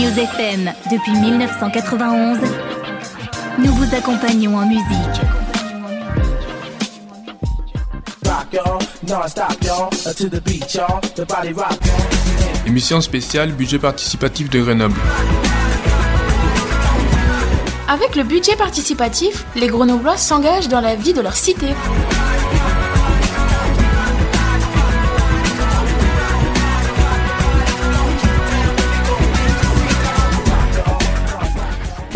News FM, depuis 1991, nous vous accompagnons en musique. Émission spéciale budget participatif de Grenoble. Avec le budget participatif, les Grenoblois s'engagent dans la vie de leur cité.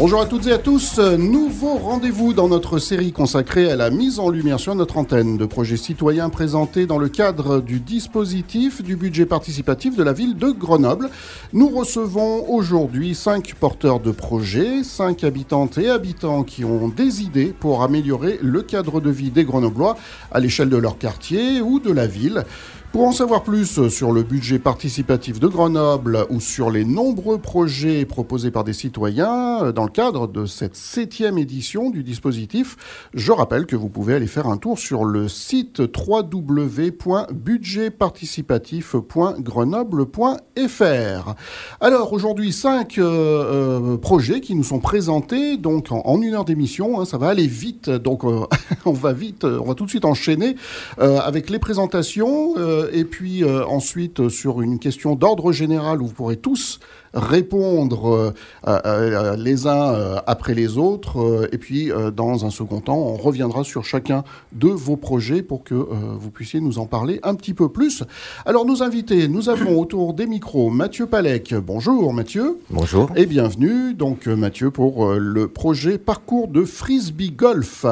Bonjour à toutes et à tous, nouveau rendez-vous dans notre série consacrée à la mise en lumière sur notre antenne de projets citoyens présentés dans le cadre du dispositif du budget participatif de la ville de Grenoble. Nous recevons aujourd'hui cinq porteurs de projets, cinq habitantes et habitants qui ont des idées pour améliorer le cadre de vie des Grenoblois à l'échelle de leur quartier ou de la ville. Pour en savoir plus sur le budget participatif de Grenoble ou sur les nombreux projets proposés par des citoyens dans le cadre de cette septième édition du dispositif, je rappelle que vous pouvez aller faire un tour sur le site www.budgetparticipatif.grenoble.fr. Alors aujourd'hui, cinq euh, euh, projets qui nous sont présentés donc en, une heure d'émission. Hein, ça va aller vite, donc euh, on va vite, on va tout de suite enchaîner avec les présentations et puis euh, ensuite euh, sur une question d'ordre général où vous pourrez tous répondre euh, les uns après les autres. et puis, dans un second temps, on reviendra sur chacun de vos projets pour que vous puissiez nous en parler un petit peu plus. Alors, nos invités, nous avons autour des micros Mathieu Palec. Bonjour Mathieu. Bonjour. Et bienvenue, donc Mathieu, pour le projet Parcours de Frisbee Golf.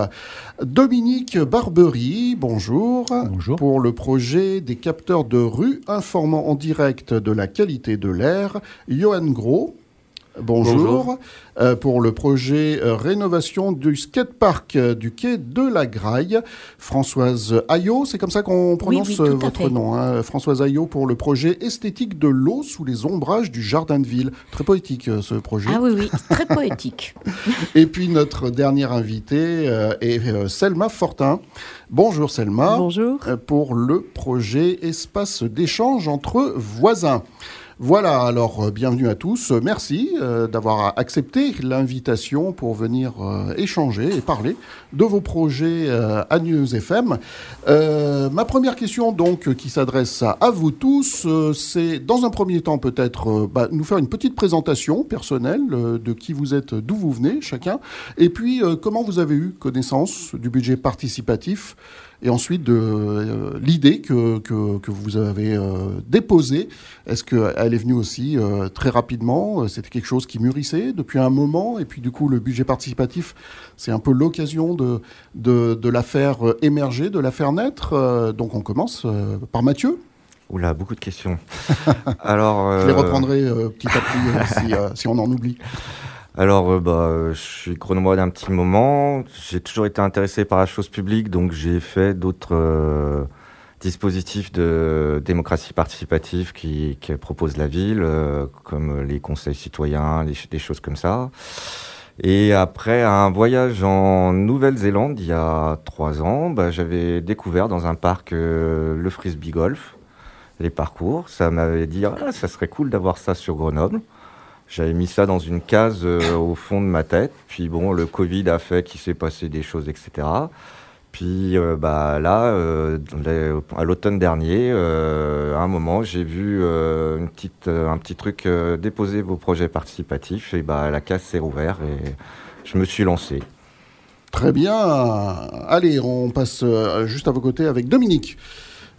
Dominique Barbery, bonjour. Bonjour. Pour le projet des capteurs de rue informant en direct de la qualité de l'air. Johan Gros. Bonjour. Euh, pour le projet euh, rénovation du skatepark euh, du quai de la Graille. Françoise Ayot, c'est comme ça qu'on prononce votre nom. Hein. Françoise Ayot pour le projet esthétique de l'eau sous les ombrages du jardin de ville. Très poétique ce projet. Ah oui, oui, très poétique. Et puis notre dernière invitée est Selma Fortin. Bonjour Selma. Bonjour. Pour le projet espace d'échange entre voisins. Voilà, alors euh, bienvenue à tous. Merci euh, d'avoir accepté l'invitation pour venir euh, échanger et parler de vos projets à News FM. ma première question, donc, qui s'adresse à, vous tous, c'est dans un premier temps peut-être bah, nous faire une petite présentation personnelle de qui vous êtes, d'où vous venez chacun, et puis comment vous avez eu connaissance du budget participatif et ensuite de euh, l'idée que, que, vous avez euh, déposée. Est-ce qu'elle est venue aussi euh, très rapidement? C'était quelque chose qui mûrissait depuis un moment, et puis du coup le budget participatif, c'est un peu l'occasion de, de, de, la faire émerger, de la faire naître. donc on commence par Mathieu. Oula, beaucoup de questions. Alors, Je les reprendrai petit à petit si, si on en oublie. Alors, euh, bah, je suis grenoblois d'un petit moment. J'ai toujours été intéressé par la chose publique, donc j'ai fait d'autres euh, dispositifs de démocratie participative qui, propose la ville, euh, comme les conseils citoyens, des choses comme ça. Et après un voyage en Nouvelle-Zélande il y a trois ans, bah, j'avais découvert dans un parc le frisbee golf, les parcours. Ça m'avait dit ah, ça serait cool d'avoir ça sur Grenoble. J'avais mis ça dans une case euh, au fond de ma tête. Puis bon, le Covid a fait qu'il s'est passé des choses, etc. Puis euh, bah, là, euh, à l'automne dernier, à un moment, j'ai vu un petit truc déposer vos projets participatifs. Et bah, la case s'est rouverte et je me suis lancé. Très bien. Allez, on passe juste à vos côtés avec Dominique.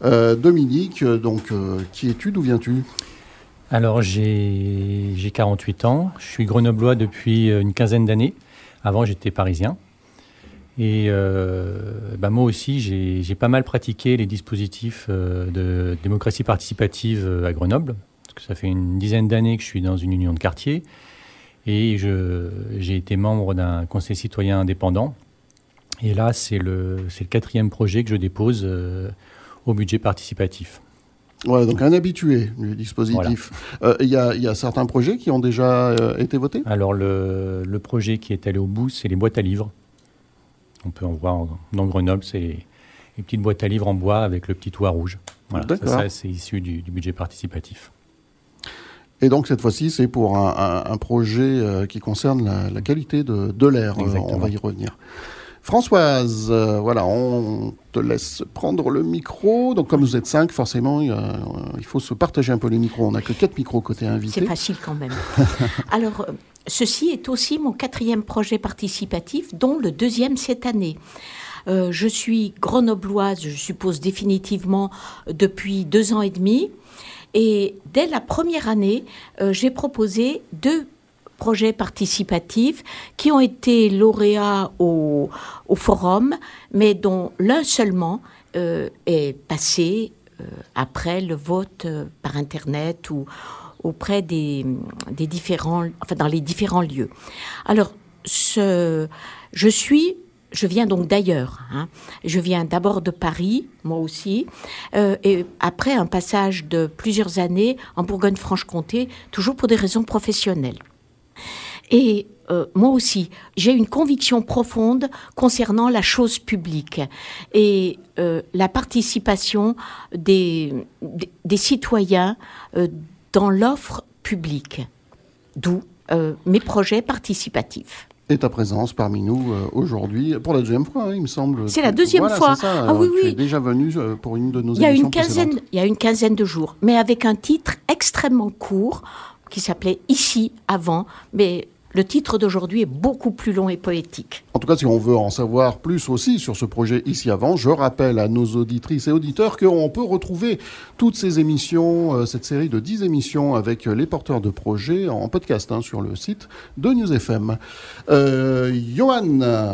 Dominique, donc, qui es-tu D'où viens-tu? Alors j'ai 48 ans, je suis grenoblois depuis euh, une quinzaine d'années. Avant j'étais parisien. Et euh, bah, moi aussi j'ai pas mal pratiqué les dispositifs euh, de démocratie participative à Grenoble. Parce que ça fait une dizaine d'années que je suis dans une union de quartier. Et j'ai été membre d'un conseil citoyen indépendant. Et là c'est le, le quatrième projet que je dépose au budget participatif. Ouais, donc un habitué du dispositif. Euh, il y, a certains projets qui ont déjà euh, été votés? Alors le, projet qui est allé au bout, c'est les boîtes à livres. On peut en voir dans Grenoble, c'est les, petites boîtes à livres en bois avec le petit toit rouge. Voilà, ça, c'est issu du, budget participatif. Et donc cette fois-ci, c'est pour un, projet qui concerne la, qualité de, l'air. on va y revenir. Françoise, voilà, on te laisse prendre le micro. Donc, comme vous êtes cinq, forcément, il, faut se partager un peu les micros. On n'a que quatre micros côté invité. C'est facile quand même. Alors, Ceci est aussi mon quatrième projet participatif, dont le deuxième cette année. Euh, je suis grenobloise, je suppose définitivement, depuis deux ans et demi. Et dès la première année, euh, j'ai proposé deux projets participatifs qui ont été lauréats au, forum, mais dont l'un seulement euh, est passé après le vote par Internet ou, auprès des, différents, enfin dans les différents lieux. Alors, je suis je viens donc d'ailleurs. Hein. Je viens d'abord de Paris, moi aussi, euh, et après un passage de plusieurs années en Bourgogne-Franche-Comté, toujours pour des raisons professionnelles. Et euh, moi aussi, j'ai une conviction profonde concernant la chose publique et euh, la participation des, des, des citoyens dans l'offre publique. D'où euh, mes projets participatifs. Et ta présence parmi nous euh, aujourd'hui, pour la deuxième fois, hein, il me semble. C'est la deuxième fois. Ah oui, oui. Tu es déjà venu euh, pour une de nos il y a une quinzaine, Il y a une quinzaine de jours, mais avec un titre extrêmement court qui s'appelait Ici avant, mais le titre d'aujourd'hui est beaucoup plus long et poétique. En tout cas, si on veut en savoir plus aussi sur ce projet ici avant, je rappelle à nos auditrices et auditeurs qu'on peut retrouver toutes ces émissions, euh, cette série de 10 émissions avec les porteurs de projets en podcast hein, sur le site de News FM. Euh, Johan. Euh,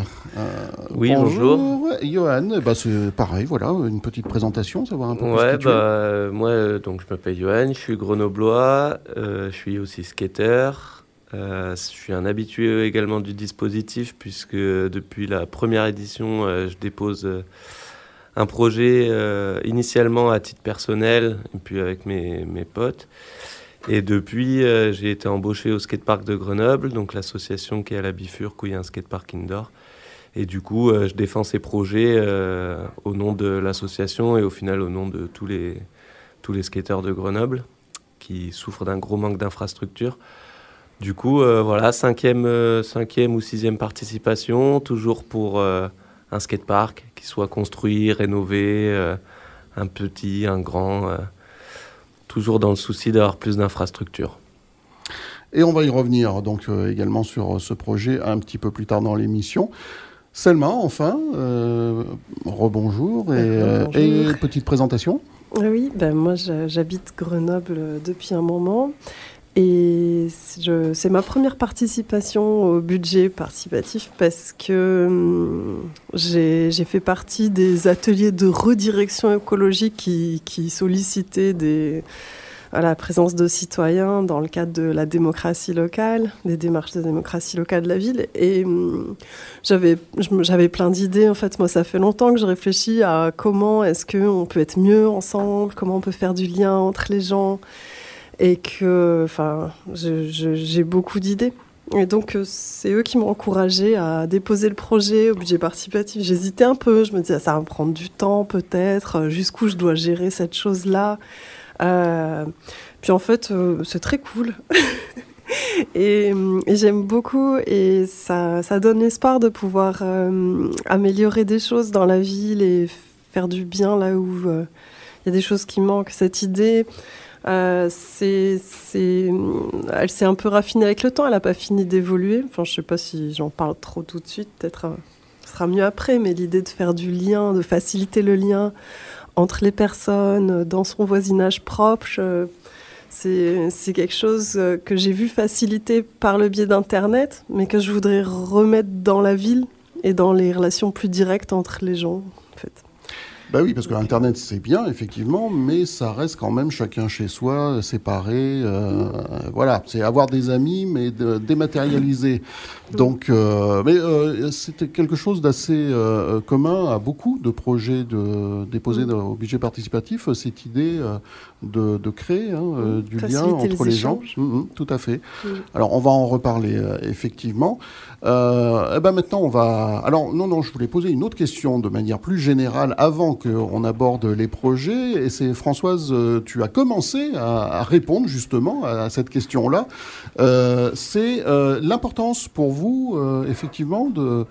oui, bonjour. Johan, bah, c'est pareil, voilà, une petite présentation, savoir un peu ouais, plus bah, Moi, donc, je m'appelle Johan, je suis grenoblois, je suis aussi skater. Euh, je suis un habitué également du dispositif puisque depuis la première édition, euh, je dépose euh, un projet initialement à titre personnel et puis avec mes, mes potes. Et depuis, j'ai été embauché au skatepark de Grenoble, donc l'association qui est à la Bifurque où il y a un skatepark indoor. Et du coup, je défends ces projets au nom de l'association et au final au nom de tous les, tous les skateurs de Grenoble qui souffrent d'un gros manque d'infrastructures. Du coup, euh, voilà, cinquième, euh, cinquième ou sixième participation, toujours pour euh, un skatepark qui soit construit, rénové, un petit, un grand, toujours dans le souci d'avoir plus d'infrastructures. Et on va y revenir donc également sur ce projet un petit peu plus tard dans l'émission. Selma, enfin, rebonjour et, et, petite présentation. Oui, ben moi j'habite Grenoble depuis un moment et c'est ma première participation au budget participatif parce que hum, j'ai fait partie des ateliers de redirection écologique qui, sollicitaient la présence de citoyens dans le cadre de la démocratie locale, des démarches de démocratie locale de la ville. Et hum, j'avais plein d'idées. En fait, moi, ça fait longtemps que je réfléchis à comment est-ce qu'on peut être mieux ensemble, comment on peut faire du lien entre les gens et que enfin, j'ai beaucoup d'idées. Et donc, euh, c'est eux qui m'ont encouragé à déposer le projet au budget participatif. J'hésitais un peu, je me disais, ça va prendre du temps peut-être, euh, jusqu'où je dois gérer cette chose-là. Euh, puis en fait, c'est très cool. et, j'aime beaucoup et ça, ça, donne l'espoir de pouvoir améliorer des choses dans la ville et faire du bien là où il y a des choses qui manquent. Cette idée euh, c'est, elle s'est un peu raffinée avec le temps, elle n'a pas fini d'évoluer. Enfin, je ne sais pas si j'en parle trop tout de suite, peut-être euh, ce sera mieux après, mais l'idée de faire du lien, de faciliter le lien entre les personnes, dans son voisinage propre, c'est quelque chose que j'ai vu faciliter par le biais d'Internet, mais que je voudrais remettre dans la ville et dans les relations plus directes entre les gens. Ben oui, parce que l'Internet, c'est bien, effectivement, mais ça reste quand même chacun chez soi, séparé. Euh, voilà, c'est avoir des amis, mais de, dématérialisé. Donc, euh, mais euh, c'était quelque chose d'assez commun à beaucoup de projets de, déposés mm. au budget participatif, cette idée de, créer hein, mm. du lien entre les, gens. Mm, tout à fait. Alors, on va en reparler, effectivement. et eh ben maintenant, on va... Alors, non, non, je voulais poser une autre question de manière plus générale avant qu'on aborde les projets. Et c'est Françoise, tu as commencé à, répondre justement à cette question-là. c'est l'importance pour vous, effectivement, de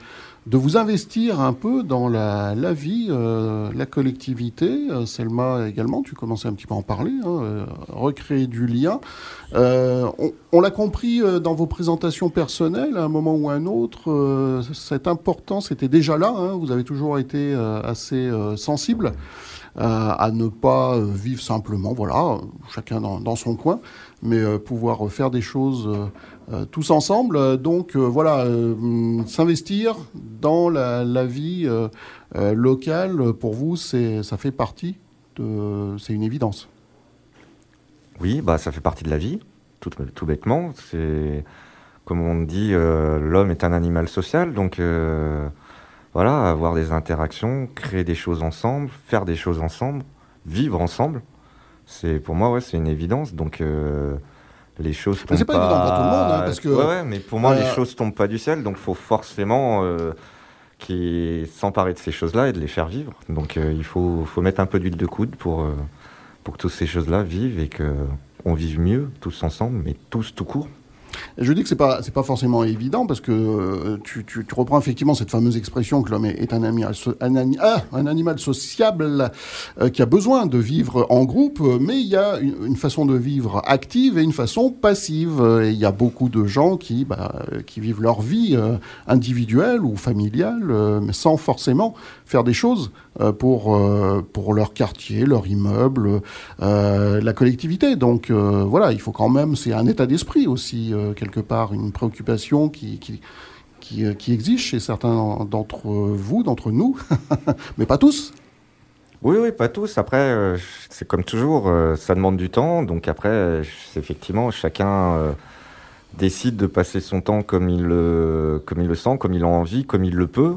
de vous investir un peu dans la, vie, euh, la collectivité. Euh, Selma également, tu commençais un petit peu à en parler, hein, euh, recréer du lien. on, l'a compris dans vos présentations personnelles, à un moment ou à un autre, cette importance était déjà là. Hein. vous avez toujours été assez sensible à ne pas vivre simplement, voilà, chacun dans son coin, mais pouvoir faire des choses euh, tous ensemble. Donc euh, voilà, euh, s'investir dans la, vie locale, pour vous, ça fait partie c'est une évidence. Oui, bah, ça fait partie de la vie, tout, tout bêtement. C'est, comme on dit, l'homme est un animal social, donc voilà, avoir des interactions, créer des choses ensemble, faire des choses ensemble, vivre ensemble. C'est pour moi, ouais, c'est une évidence. Donc les choses tombent c'est pas, évident pour tout le monde, hein, parce que. Ouais, mais pour moi, les choses tombent pas du ciel, donc il faut forcément euh, s'emparer de ces choses-là et de les faire vivre. Donc euh, il faut, faut, mettre un peu d'huile de coude pour, euh, pour que toutes ces choses-là vivent et qu'on vive mieux tous ensemble, mais tous tout court. Je dis que c'est pas c'est pas forcément évident parce que euh, tu, tu, reprends effectivement cette fameuse expression que l'homme est, un, animal, ah, un, animal sociable euh, qui a besoin de vivre en groupe, mais il y a une, façon de vivre active et une façon passive. Et il y a beaucoup de gens qui bah, qui vivent leur vie euh, individuelle ou familiale, mais sans forcément faire des choses pour pour leur quartier, leur immeuble, la collectivité. Donc voilà, il faut quand même c'est un état d'esprit aussi quelque part une préoccupation qui, qui, qui, euh, existe chez certains d'entre vous, d'entre nous, mais pas tous. Oui, oui, pas tous. Après, euh, c'est comme toujours, euh, ça demande du temps. Donc après, effectivement, chacun décide de passer son temps comme il, comme il le sent, comme il a envie, comme il le peut.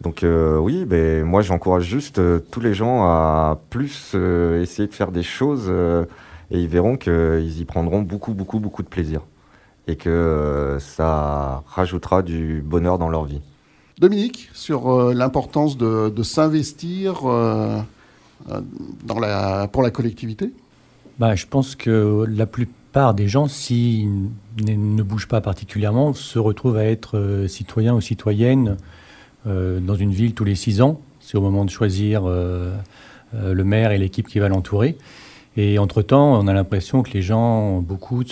Donc oui, ben, moi j'encourage juste tous les gens à plus essayer de faire des choses et ils verront qu'ils y prendront beaucoup, beaucoup, beaucoup de plaisir et que euh, ça rajoutera du bonheur dans leur vie. Dominique, sur euh, l'importance de, s'investir euh, dans la, pour la collectivité? Bah, Je pense que la plupart des gens, s'ils ne bougent pas particulièrement, se retrouvent à être citoyens ou citoyennes dans une ville tous les six ans. C'est au moment de choisir le maire et l'équipe qui va l'entourer. Et entre-temps, on a l'impression que les gens, beaucoup,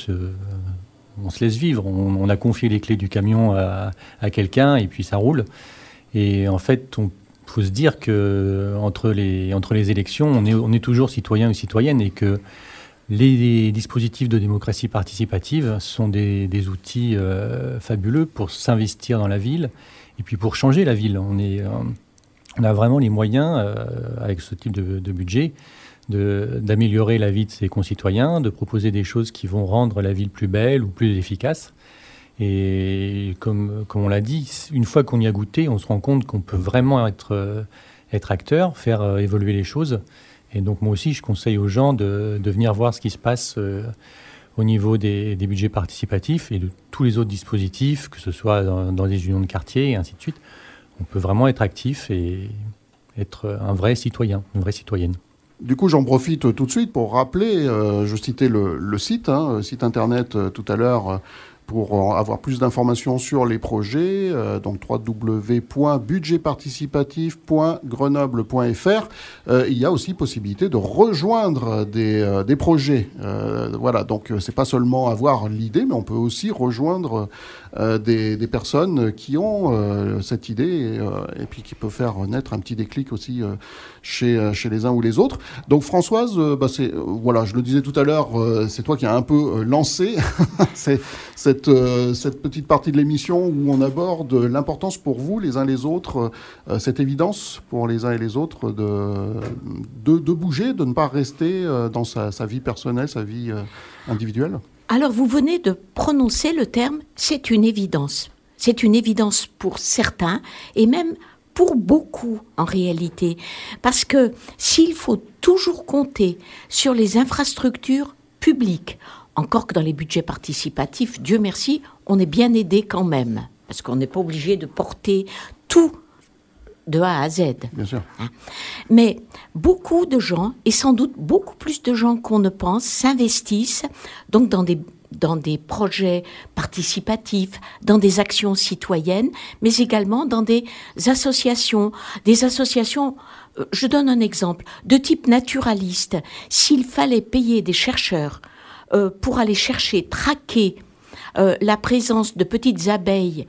on se laisse vivre. On, a confié les clés du camion à, quelqu'un et puis ça roule. Et en fait, il faut se dire que entre les, élections, on est, on toujours citoyen ou citoyenne et que les dispositifs de démocratie participative sont des, outils euh, fabuleux pour s'investir dans la ville et puis pour changer la ville. On, euh, a vraiment les moyens, euh, avec ce type de budget, d'améliorer la vie de ses concitoyens, de proposer des choses qui vont rendre la ville plus belle ou plus efficace. Et comme, comme on l'a dit, une fois qu'on y a goûté, on se rend compte qu'on peut vraiment être, euh, être acteur, faire évoluer les choses. Et donc moi aussi, je conseille aux gens de, de venir voir ce qui se passe au niveau des, budgets participatifs et de tous les autres dispositifs, que ce soit dans, dans des unions de quartier et ainsi de suite. On peut vraiment être actif et être un vrai citoyen, une vraie citoyenne. Du coup, j'en profite tout de suite pour rappeler, euh, je citais le, site, hein, site internet euh, tout à l'heure, pour avoir plus d'informations sur les projets, euh, donc www.budgetparticipatif.grenoble.fr. Euh, il y a aussi possibilité de rejoindre des, euh, des projets. voilà, donc c'est pas seulement avoir l'idée, mais on peut aussi rejoindre des, des, personnes qui ont cette idée et, puis qui peut faire naître un petit déclic aussi chez, chez les uns ou les autres. Donc Françoise, bah voilà, je le disais tout à l'heure, c'est toi qui as un peu lancé cette euh, cette, petite partie de l'émission où on aborde l'importance pour vous, les uns les autres, euh, cette évidence pour les uns et les autres de, bouger, de ne pas rester euh, dans sa, vie personnelle, sa vie individuelle? Alors vous venez de prononcer le terme c'est une évidence. C'est une évidence pour certains et même pour beaucoup en réalité. Parce que s'il faut toujours compter sur les infrastructures publiques, encore que dans les budgets participatifs, Dieu merci, on est bien aidé quand même, parce qu'on n'est pas obligé de porter tout de A à Z. Bien sûr. Hein. Mais beaucoup de gens, et sans doute beaucoup plus de gens qu'on ne pense, s'investissent donc dans des dans des projets participatifs, dans des actions citoyennes, mais également dans des associations, des associations euh, je donne un exemple, de type naturaliste. S'il fallait payer des chercheurs euh, pour aller chercher, traquer euh, la présence de petites abeilles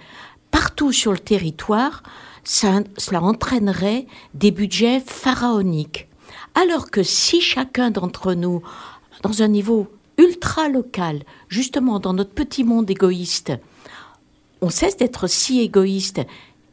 partout sur le territoire, cela entraînerait des budgets pharaoniques. Alors que si chacun d'entre nous, dans un niveau ultra local, justement dans notre petit monde égoïste, on cesse d'être si égoïste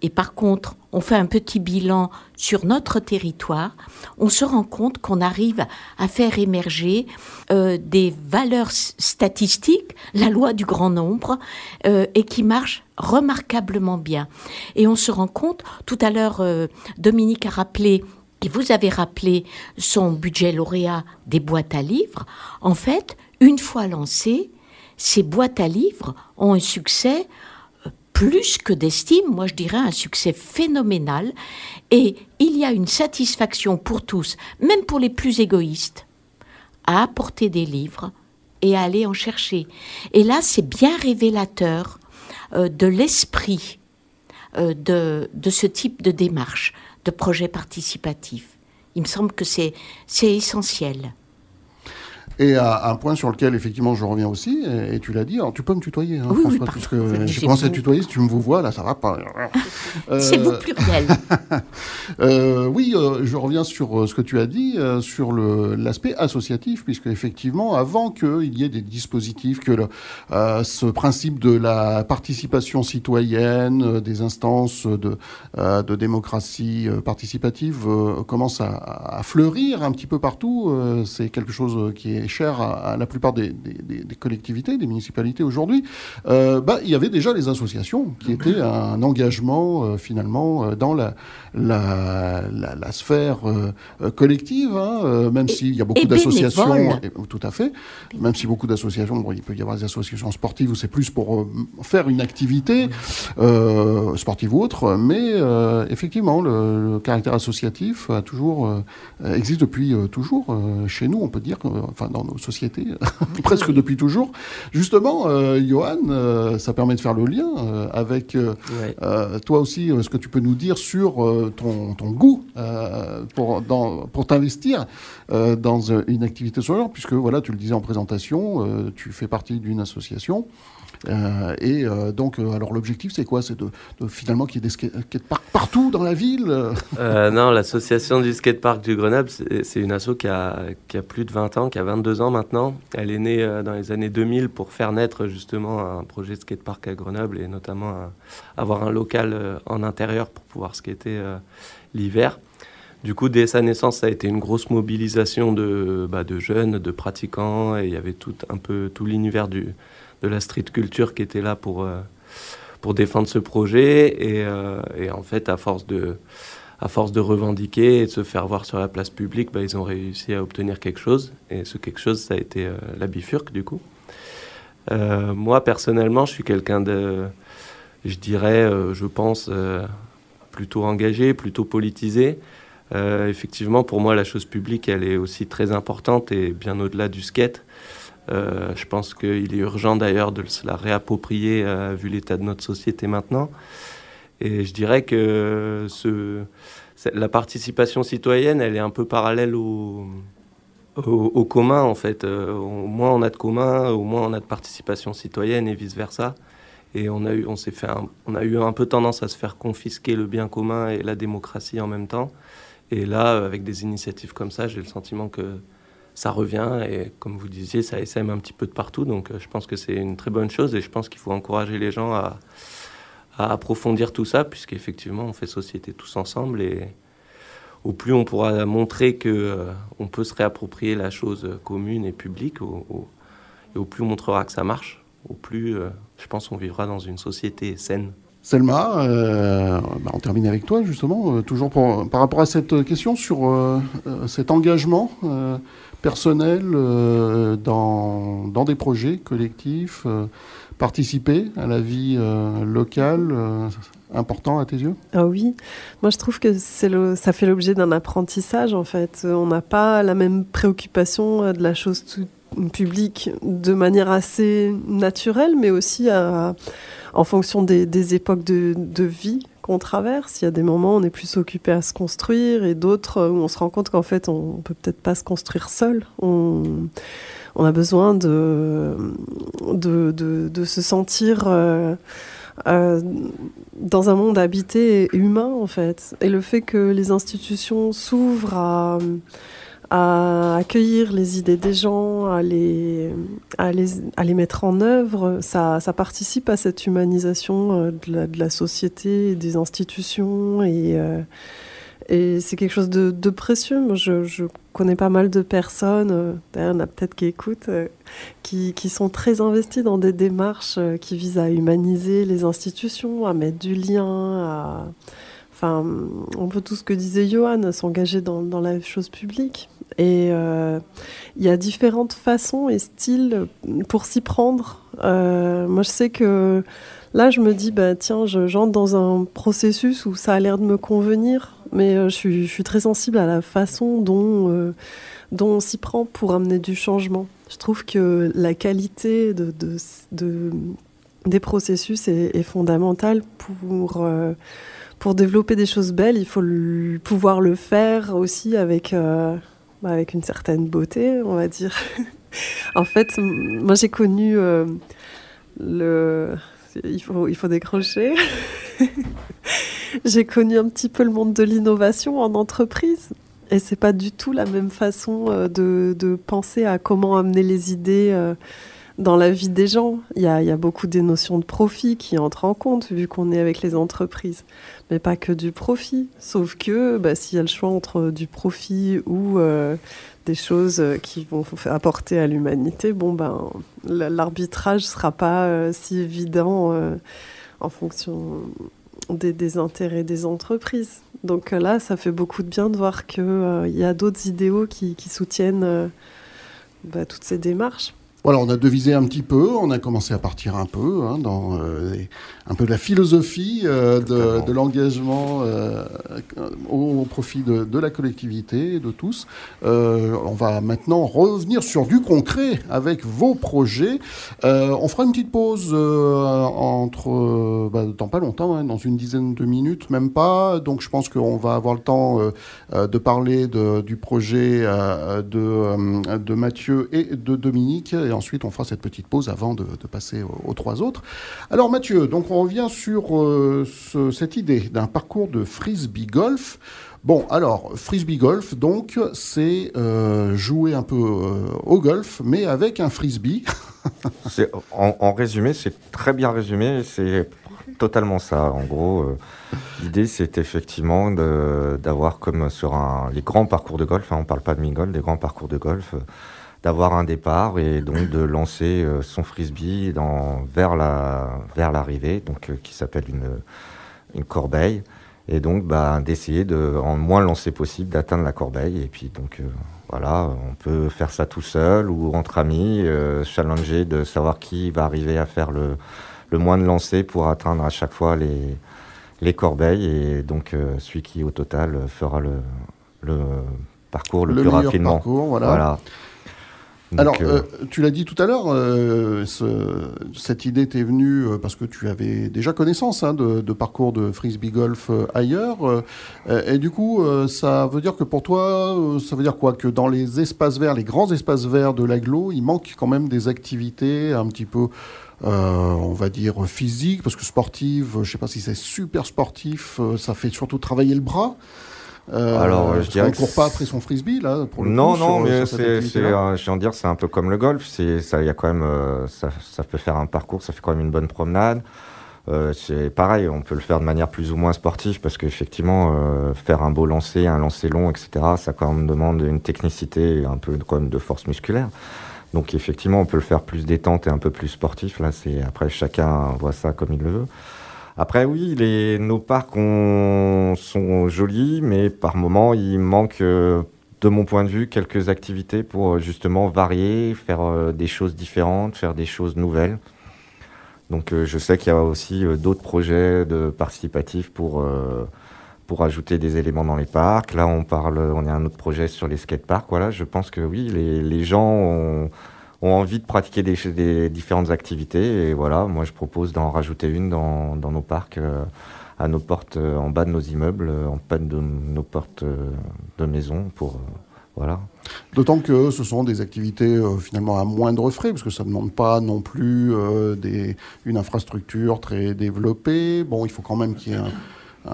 et par contre on fait un petit bilan sur notre territoire, on se rend compte qu'on arrive à faire émerger euh, des valeurs statistiques, la loi du grand nombre, euh, et qui marche remarquablement bien. Et on se rend compte, tout à l'heure, euh, Dominique a rappelé et vous avez rappelé son budget lauréat des boîtes à livres. En fait, une fois lancées, ces boîtes à livres ont un succès plus que d'estime, moi je dirais un succès phénoménal. Et il y a une satisfaction pour tous, même pour les plus égoïstes, à apporter des livres et à aller en chercher. Et là, c'est bien révélateur euh, de l'esprit euh, de, de ce type de démarche, de projet participatif. Il me semble que c'est essentiel. Et à un point sur lequel, effectivement, je reviens aussi, et, tu l'as dit, alors tu peux me tutoyer, hein, François, puisque j'ai commencé à tutoyer, si tu me vous vois, là, ça va pas. C'est vous pluriel. euh, oui, euh, je reviens sur euh, ce que tu as dit, euh, sur l'aspect associatif, puisque, effectivement, avant qu'il y ait des dispositifs, que le, ce principe de la participation citoyenne, des instances de, de démocratie participative commence à, à, fleurir un petit peu partout, c'est quelque chose qui est cher à, la plupart des, collectivités, des municipalités aujourd'hui, euh, bah, il y avait déjà les associations qui étaient un engagement euh, finalement euh, dans la, la, la, sphère collective, hein, même s'il y a beaucoup d'associations, tout à fait, même si beaucoup d'associations, il peut y avoir des associations sportives où c'est plus pour faire une activité sportive ou autre, mais effectivement le, caractère associatif a toujours existe depuis toujours chez nous, on peut dire, enfin dans nos sociétés, presque depuis toujours. Justement, euh, Johan, euh, ça permet de faire le lien euh, avec toi aussi, ce que tu peux nous dire sur ton, ton, goût pour, pour t'investir dans une activité sociale, puisque voilà, tu le disais en présentation, tu fais partie d'une association. Euh, et euh, donc, euh, alors l'objectif, c'est quoi? C'est de, finalement qu'il y ait des skateparks partout dans la ville? Non, l'association du skatepark du Grenoble, c'est une asso qui a, plus de 20 ans, qui a 22 ans maintenant. Elle est née dans les années 2000 pour faire naître justement un projet de skatepark à Grenoble et notamment avoir un local en intérieur pour pouvoir skater l'hiver. Du coup, dès sa naissance, ça a été une grosse mobilisation de, bah, de jeunes, de pratiquants, et il y avait tout un peu tout l'univers du, de la street culture qui était là pour, euh, pour défendre ce projet. Et, euh, et, en fait, à force de à force de revendiquer et de se faire voir sur la place publique, bah, ils ont réussi à obtenir quelque chose. Et ce quelque chose, ça a été euh, la bifurque, du coup. moi, personnellement, je suis quelqu'un de, je dirais, je pense, plutôt engagé, plutôt politisé. effectivement, pour moi, la chose publique, elle est aussi très importante et bien au-delà du skate. Euh, je pense qu'il est urgent d'ailleurs de se la réapproprier euh, vu l'état de notre société maintenant. Et je dirais que la participation citoyenne, elle est un peu parallèle au, au, commun en fait. Euh, au moins on a de commun, au moins on a de participation citoyenne et vice versa. Et on a eu, on fait, on a eu un peu tendance à se faire confisquer le bien commun et la démocratie en même temps. Et là, avec des initiatives comme ça, j'ai le sentiment que ça revient et comme vous disiez, ça essaime un petit peu de partout. Donc euh, je pense que c'est une très bonne chose et je pense qu'il faut encourager les gens à, approfondir tout ça puisqu'effectivement on fait société tous ensemble et au plus on pourra montrer que euh, on peut se réapproprier la chose commune et publique, au, et au plus on montrera que ça marche, au plus euh, je pense on vivra dans une société saine. Selma, euh, bah, on termine avec toi justement, toujours par rapport à cette question sur cet engagement personnel dans, dans, des projets collectifs, participer à la vie locale, important à tes yeux? Ah oui, moi je trouve que le, ça fait l'objet d'un apprentissage en fait. On n'a pas la même préoccupation de la chose publique de manière assez naturelle, mais aussi en fonction des, époques de, vie qu'on traverse. Il y a des moments où on est plus occupé à se construire et d'autres où on se rend compte qu'en fait, on peut peut-être pas se construire seul. On, a besoin de, de, se sentir euh, euh, dans un monde habité et humain, en fait. Et le fait que les institutions s'ouvrent à à accueillir les idées des gens, à les, à les, à les mettre en œuvre, ça, ça, participe à cette humanisation euh, de la, de la société et des institutions. Et, euh, et c'est quelque chose de, de précieux. Moi, je, je, connais pas mal de personnes, euh, d'ailleurs, il y en a peut-être qui écoutent, qui, qui, sont très investies dans des démarches qui visent à humaniser les institutions, à mettre du lien, à. Enfin, on peut tout ce que disait Johan, s'engager dans, dans la chose publique. Et euh, il y a différentes façons et styles pour s'y prendre. Euh, moi, je sais que là, je me dis, bah, tiens, j'entre dans un processus où ça a l'air de me convenir, mais euh, je, suis, très sensible à la façon dont, on s'y prend pour amener du changement. Je trouve que la qualité de, de, de des processus est, fondamentale pour développer des choses belles, il faut pouvoir le faire aussi avec, avec une certaine beauté, on va dire. en fait, moi j'ai connu euh, le. Il faut, il faut décrocher. j'ai connu un petit peu le monde de l'innovation en entreprise. Et c'est pas du tout la même façon euh, de, de, penser à comment amener les idées euh, dans la vie des gens. Il y a, il y a beaucoup des notions de profit qui entrent en compte vu qu'on est avec les entreprises mais pas que du profit. Sauf que bah, s'il y a le choix entre du profit ou euh, des choses qui vont apporter à l'humanité, bon ben l'arbitrage sera pas euh, si évident euh, en fonction des, des, intérêts des entreprises. Donc là, ça fait beaucoup de bien de voir qu'il il y a d'autres idéaux qui, soutiennent bah, toutes ces démarches. Voilà, on a devisé un petit peu, on a commencé à partir un peu hein, dans un peu de la philosophie euh, de, l'engagement euh, au, profit de, la collectivité, de tous. on va maintenant revenir sur du concret avec vos projets. on fera une petite pause entre, bah, dans pas longtemps, hein, dans une dizaine de minutes, même pas. Donc je pense qu'on va avoir le temps de parler du projet de, de Mathieu et de Dominique ensuite on fera cette petite pause avant de, passer aux, trois autres. Alors Mathieu, donc on revient sur euh, cette idée d'un parcours de frisbee golf. Bon, alors, frisbee golf, donc, c'est euh, jouer un peu euh, au golf, mais avec un frisbee. en, résumé, c'est très bien résumé, c'est totalement ça. En gros, l'idée, c'est effectivement d'avoir comme sur les grands parcours de golf, hein, on ne parle pas de mini-golf, des grands parcours de golf, d'avoir un départ et donc de lancer euh, son frisbee dans, vers la vers l'arrivée, donc euh, qui s'appelle une une corbeille, et donc bah, d'essayer de en moins lancer possible d'atteindre la corbeille. Et puis donc euh, voilà, on peut faire ça tout seul ou entre amis, challenger de savoir qui va arriver à faire le le moins de lancers pour atteindre à chaque fois les les corbeilles et donc celui qui au total fera le le parcours le, plus rapidement. Parcours, voilà. Alors, euh, euh, tu l'as dit tout à l'heure, euh, cette idée t'est venue parce que tu avais déjà connaissance hein, de, parcours de frisbee golf ailleurs. et du coup, ça veut dire que pour toi, ça veut dire quoi? Que dans les espaces verts, les grands espaces verts de l'aglo, il manque quand même des activités un petit peu... on va dire physiques, parce que sportive, je ne sais pas si c'est super sportif, ça fait surtout travailler le bras. Euh, Alors, je dirais. On ne court pas après son frisbee, là, pour le Non, non, mais c'est, je veux dire, c'est un peu comme le golf. C'est, ça, y a quand même, euh, ça, ça, peut faire un parcours, ça fait quand même une bonne promenade. Euh, c'est pareil, on peut le faire de manière plus ou moins sportive parce qu'effectivement, euh, faire un beau lancer, un lancer long, etc., ça quand même demande une technicité, un peu quand même de force musculaire. Donc effectivement, on peut le faire plus détente et un peu plus sportif. Là, c'est après chacun voit ça comme il le veut. Après, oui, nos parcs sont jolis, mais par moments, il manque, de mon point de vue, quelques activités pour justement varier, faire des choses différentes, faire des choses nouvelles. Donc je sais qu'il y a aussi d'autres projets participatifs pour pour ajouter des éléments dans les parcs. Là, on parle, on a un autre projet sur les skateparks. Voilà, je pense que oui, les, les gens ont, ont, envie de pratiquer des, différentes activités. Et voilà, moi, je propose d'en rajouter une dans, nos parcs, euh, à nos portes, euh, en bas de nos immeubles, euh, en bas de nos portes de maison, pour voilà. D'autant que ce sont des activités finalement à moindre frais, parce que ça ne demande pas non plus une infrastructure très développée. Bon, il faut quand même qu'il y ait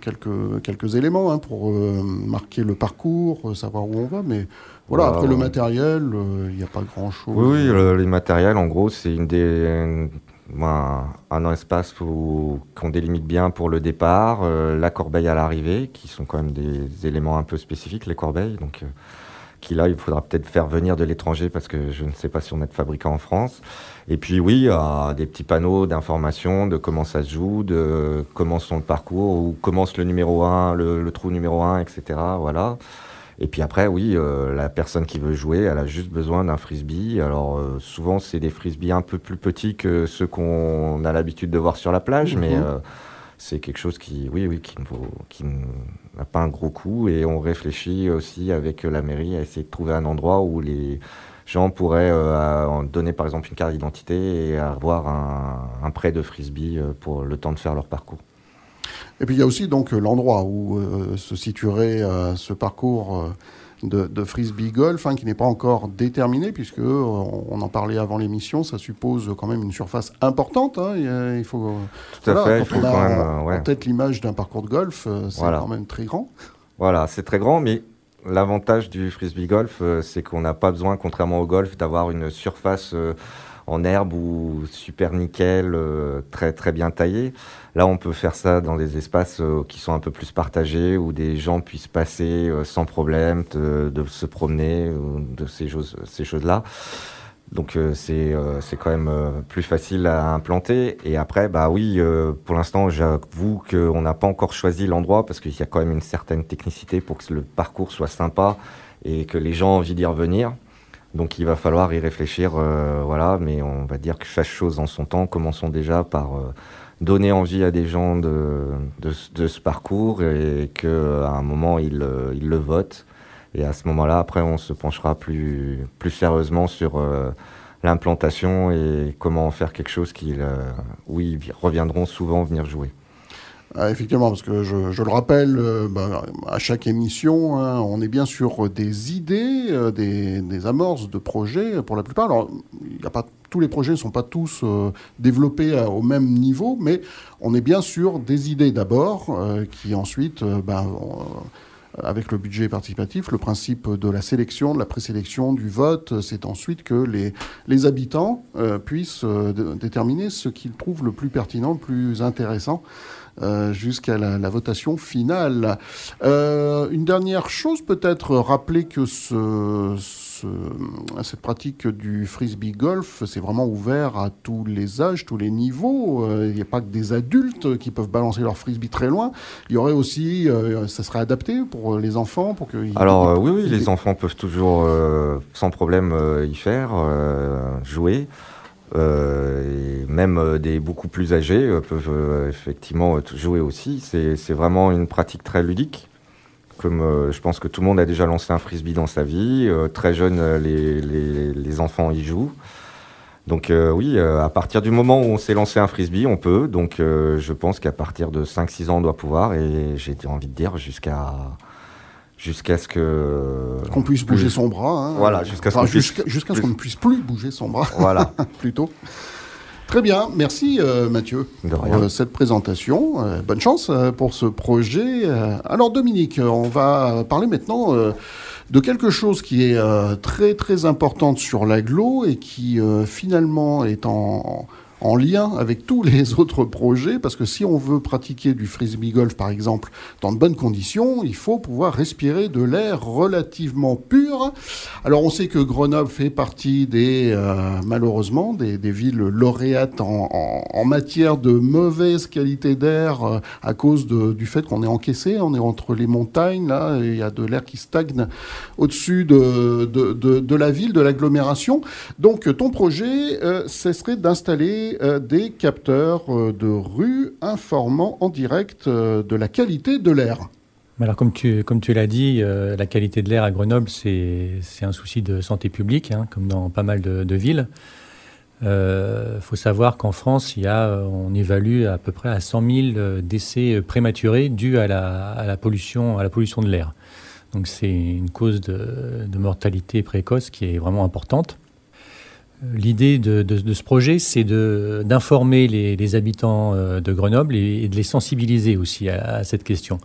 quelques, quelques éléments hein, pour marquer le parcours, savoir où on va. Mais voilà, après le matériel, euh, il n'y a pas grand-chose. Oui, oui les matériels, en gros, c'est une des, un, un, espace qu'on délimite bien pour le départ, la corbeille à l'arrivée, qui sont quand même des éléments un peu spécifiques, les corbeilles. Donc, qui là, il faudra peut-être faire venir de l'étranger parce que je ne sais pas si on est fabriqué en France. Et puis oui, des petits panneaux d'information de comment ça se joue, de comment sont le parcours, où commence le numéro 1, le, trou numéro 1, etc. Voilà. Et puis après, oui, euh, la personne qui veut jouer, elle a juste besoin d'un frisbee. Alors euh, souvent, c'est des frisbees un peu plus petits que ceux qu'on a l'habitude de voir sur la plage, mais mhm. euh, c'est quelque chose qui, oui, oui, qui qui n'a pas un gros coût. Et on réfléchit aussi avec la mairie à essayer de trouver un endroit où les gens pourraient euh, donner par exemple une carte d'identité et avoir un, prêt de frisbee pour le temps de faire leur parcours. Et puis il y a aussi donc l'endroit où euh, se situerait ce parcours de, frisbee golf, hein, qui n'est pas encore déterminé, puisque on, en parlait avant l'émission, ça suppose quand même une surface importante. Hein, il faut, Tout à fait. Quand on a en l'image d'un parcours de golf, c'est quand même très grand. Voilà, c'est très grand, mais L'avantage du frisbee golf, euh, c'est qu'on n'a pas besoin, contrairement au golf, d'avoir une surface euh, en herbe ou super nickel, euh, très très bien taillée. Là, on peut faire ça dans des espaces qui sont un peu plus partagés, où des gens puissent passer sans problème, de, se promener, de ces choses, ces choses-là. Donc euh, euh, c'est quand même euh, plus facile à implanter. Et après, bah oui, pour l'instant, j'avoue qu'on n'a pas encore choisi l'endroit parce qu'il y a quand même une certaine technicité pour que le parcours soit sympa et que les gens aient envie d'y revenir. Donc il va falloir y réfléchir, voilà. Mais on va dire que chaque chose en son temps. Commençons déjà par donner envie à des gens de, de, ce parcours et qu'à un moment ils, ils le votent et à ce moment-là, après, on se penchera plus, plus sérieusement sur euh, l'implantation et comment faire quelque chose qui, euh, où ils reviendront souvent venir jouer. Ah, effectivement, parce que je, le rappelle, euh, bah, à chaque émission, hein, on est bien sur des idées, des, amorces de projets pour la plupart. Alors, tous les projets ne sont pas tous développés au même niveau, mais on est bien sûr des idées d'abord, qui ensuite bah, avec le budget participatif, le principe de la sélection, de la présélection, du vote, c'est ensuite que les, habitants euh, puissent euh, déterminer ce qu'ils trouvent le plus pertinent, le plus intéressant. Euh, jusqu'à la, votation finale. une dernière chose, peut-être rappeler que ce, cette pratique du frisbee golf, c'est vraiment ouvert à tous les âges, tous les niveaux. Il n'y a pas que des adultes qui peuvent balancer leur frisbee très loin. Il y aurait aussi, ça serait adapté pour les enfants, pour que. Alors oui, oui, les enfants peuvent toujours sans problème y faire, jouer. Euh, et même euh, des beaucoup plus âgés euh, peuvent effectivement jouer aussi. C'est vraiment une pratique très ludique. Comme je pense que tout le monde a déjà lancé un frisbee dans sa vie, très jeune, les, les, les, enfants y jouent. Donc oui, à partir du moment où on s'est lancé un frisbee, on peut. Donc je pense qu'à partir de 5-6 ans, on doit pouvoir. Et j'ai envie de dire jusqu'à jusqu'à ce que qu'on puisse bouger son bras. Hein. Voilà, jusqu'à ce qu'on ne puisse plus bouger son bras. Voilà, plutôt. Très bien, merci euh, Mathieu pour euh, cette présentation. Euh, bonne chance pour ce projet. alors Dominique, on va parler maintenant de quelque chose qui est très très importante sur l'aglo et qui finalement est en, en lien avec tous les autres projets, parce que si on veut pratiquer du frisbee golf, par exemple, dans de bonnes conditions, il faut pouvoir respirer de l'air relativement pur. Alors on sait que Grenoble fait partie des, euh, malheureusement, des, villes lauréates en, matière de mauvaise qualité d'air euh, à cause du fait qu'on est encaissé, on est entre les montagnes, là, il y a de l'air qui stagne au-dessus de, de, la ville, de l'agglomération. Donc ton projet, euh, ce serait d'installer euh, des capteurs euh, de rue informant en direct euh, de la qualité de l'air. Alors comme tu, comme tu l'as dit, la qualité de l'air à Grenoble, c'est un souci de santé publique, hein, comme dans pas mal de, villes. Il faut savoir qu'en France, il y a, on évalue à peu près à 100 000 décès prématurés dus à la, à la pollution, à la pollution de l'air. Donc c'est une cause de, de, mortalité précoce qui est vraiment importante. L'idée de, ce projet, c'est d'informer les, habitants euh, de Grenoble et, de les sensibiliser aussi à, cette question.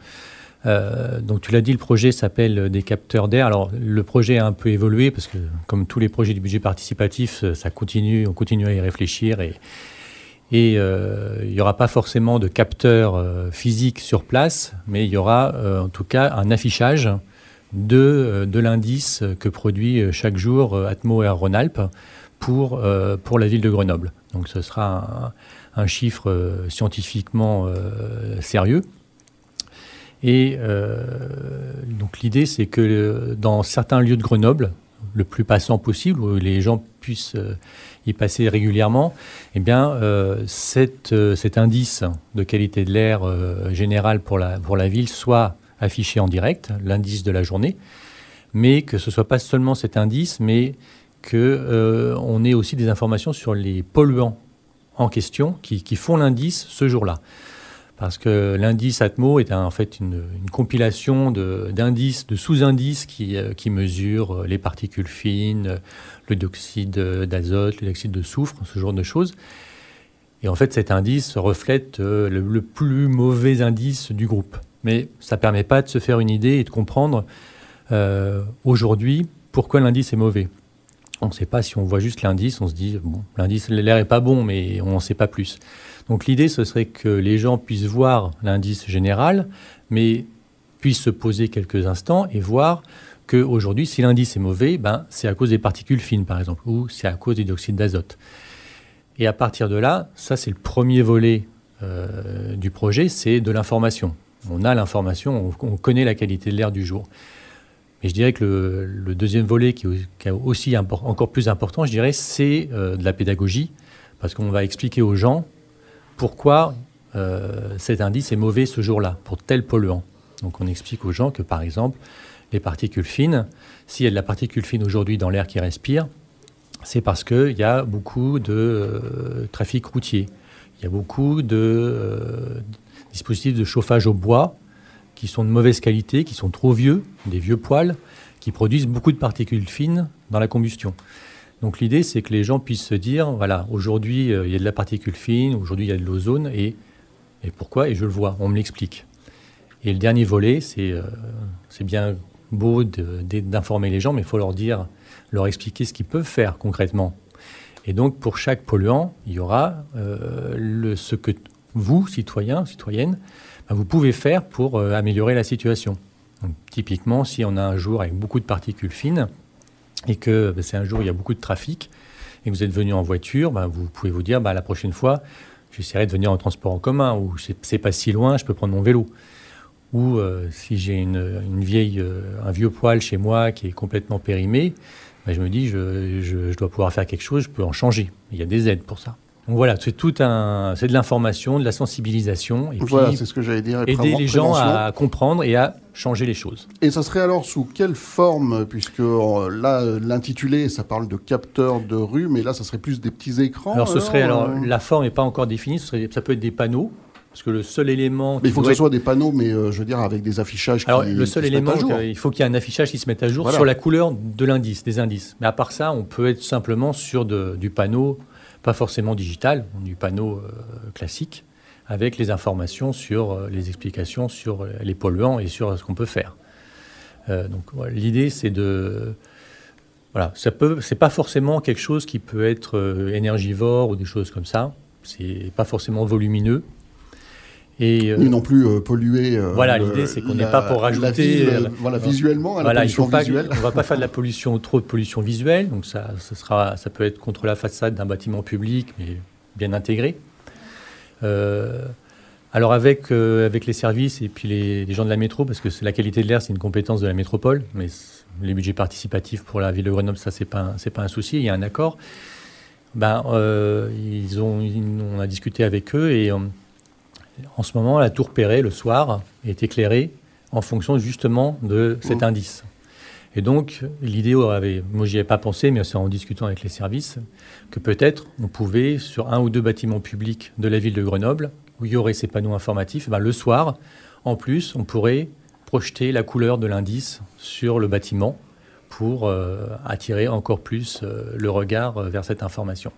Euh, donc tu l'as dit, le projet s'appelle des capteurs d'air. Alors le projet a un peu évolué parce que comme tous les projets du budget participatif, ça continue, on continue à y réfléchir et, euh, il n'y aura pas forcément de capteurs physiques sur place, mais il y aura en tout cas un affichage de, de l'indice que produit chaque jour Atmo Air Rhône-Alpes pour, euh, pour la ville de Grenoble. Donc ce sera un, chiffre euh, scientifiquement euh, sérieux. Et donc l'idée, c'est que dans certains lieux de Grenoble, le plus passant possible, où les gens puissent y passer régulièrement, eh bien, cet indice de qualité de l'air général pour la, pour la ville soit affiché en direct, l'indice de la journée, mais que ce ne soit pas seulement cet indice, mais qu'on euh, ait aussi des informations sur les polluants en question qui, font l'indice ce jour-là. Parce que l'indice Atmo est en fait une, compilation d'indices, de, sous-indices qui, euh, qui, mesurent les particules fines, le dioxyde d'azote, le dioxyde de soufre, ce genre de choses. Et en fait, cet indice reflète euh, le, plus mauvais indice du groupe. Mais ça ne permet pas de se faire une idée et de comprendre aujourd'hui pourquoi l'indice est mauvais. On ne sait pas si on voit juste l'indice, on se dit, l'indice, l'air est pas bon, mais on n'en sait pas plus. Donc l'idée, ce serait que les gens puissent voir l'indice général, mais puissent se poser quelques instants et voir qu'aujourd'hui, si l'indice est mauvais, ben, c'est à cause des particules fines, par exemple, ou c'est à cause du dioxyde d'azote. Et à partir de là, ça c'est le premier volet euh, du projet, c'est de l'information. On a l'information, on connaît la qualité de l'air du jour. Mais je dirais que le, deuxième volet, qui, est aussi encore plus important, je dirais, c'est euh, de la pédagogie, parce qu'on va expliquer aux gens pourquoi euh, cet indice est mauvais ce jour-là, pour tel polluant. Donc on explique aux gens que, par exemple, les particules fines, s'il y a de la particule fine aujourd'hui dans l'air qui respire, c'est parce qu'il y a beaucoup de euh, trafic routier. Il y a beaucoup de dispositifs de chauffage au bois qui sont de mauvaise qualité, qui sont trop vieux, des vieux poils, qui produisent beaucoup de particules fines dans la combustion. Donc l'idée, c'est que les gens puissent se dire, voilà, aujourd'hui, euh, il y a de la particule fine, aujourd'hui, il y a de l'ozone, et, pourquoi? Et je le vois, on me l'explique. Et le dernier volet, c'est euh, bien beau d'informer les gens, mais il faut leur dire, leur expliquer ce qu'ils peuvent faire concrètement. Et donc, pour chaque polluant, il y aura euh, ce que vous, citoyens, citoyennes, ben, vous pouvez faire pour euh, améliorer la situation. typiquement, si on a un jour avec beaucoup de particules fines et que ben, c'est un jour où il y a beaucoup de trafic et que vous êtes venu en voiture, ben, vous pouvez vous dire la prochaine fois, j'essaierai de venir en transport en commun ou c'est pas si loin, je peux prendre mon vélo. Ou euh, si j'ai une, vieille, euh, un vieux poil chez moi qui est complètement périmé, je me dis je dois pouvoir faire quelque chose, je peux en changer. Il y a des aides pour ça. Donc voilà, c'est tout un, c'est de l'information, de la sensibilisation, et voilà, c'est ce que j'allais dire. aider les gens à comprendre et à changer les choses. Et ça serait alors sous quelle forme, puisque euh, là l'intitulé, ça parle de capteurs de rue, mais là ça serait plus des petits écrans. Alors ce serait, alors euh la forme n'est pas encore définie, ça peut être des panneaux. Parce que le seul élément. Mais il faut que ce soit des panneaux, mais euh, je veux dire avec des affichages. Alors le seul élément, il faut qu'il y ait un affichage qui se mette à jour sur la couleur de l'indice, des indices. Mais à part ça, on peut être simplement sur de, du panneau pas forcément digital, du panneau euh, classique, avec les informations sur euh, les explications sur les polluants et sur ce qu'on peut faire. Euh, donc l'idée, c'est de Voilà, ça peut, c'est pas forcément quelque chose qui peut être énergivore ou des choses comme ça. C'est pas forcément volumineux. Et euh, non plus euh, polluer. voilà, l'idée c'est qu'on n'est pas pour rajouter. voilà, visuellement, à la pollution visuelle. on va pas faire de la pollution, trop de pollution visuelle. Donc ça, ça sera, ça peut être contre la façade d'un bâtiment public, mais bien intégré. alors avec, avec les services et puis les, les gens de la métro, parce que la qualité de l'air c'est une compétence de la métropole, mais les budgets participatifs pour la ville de Grenoble, ça, c'est pas, pas un souci, il y a un accord. Ben, euh, ils ont, on a discuté avec eux et euh, en ce moment, la tour Perret, le soir, est éclairée en fonction justement de cet mmh. indice. Et donc, l'idée avait, moi j'y ai pas pensé, mais c'est en discutant avec les services, que peut-être on pouvait, sur un ou deux bâtiments publics de la ville de Grenoble, où il y aurait ces panneaux informatifs, ben, le soir, en plus, on pourrait projeter la couleur de l'indice sur le bâtiment pour euh, attirer encore plus euh, le regard euh, vers cette information.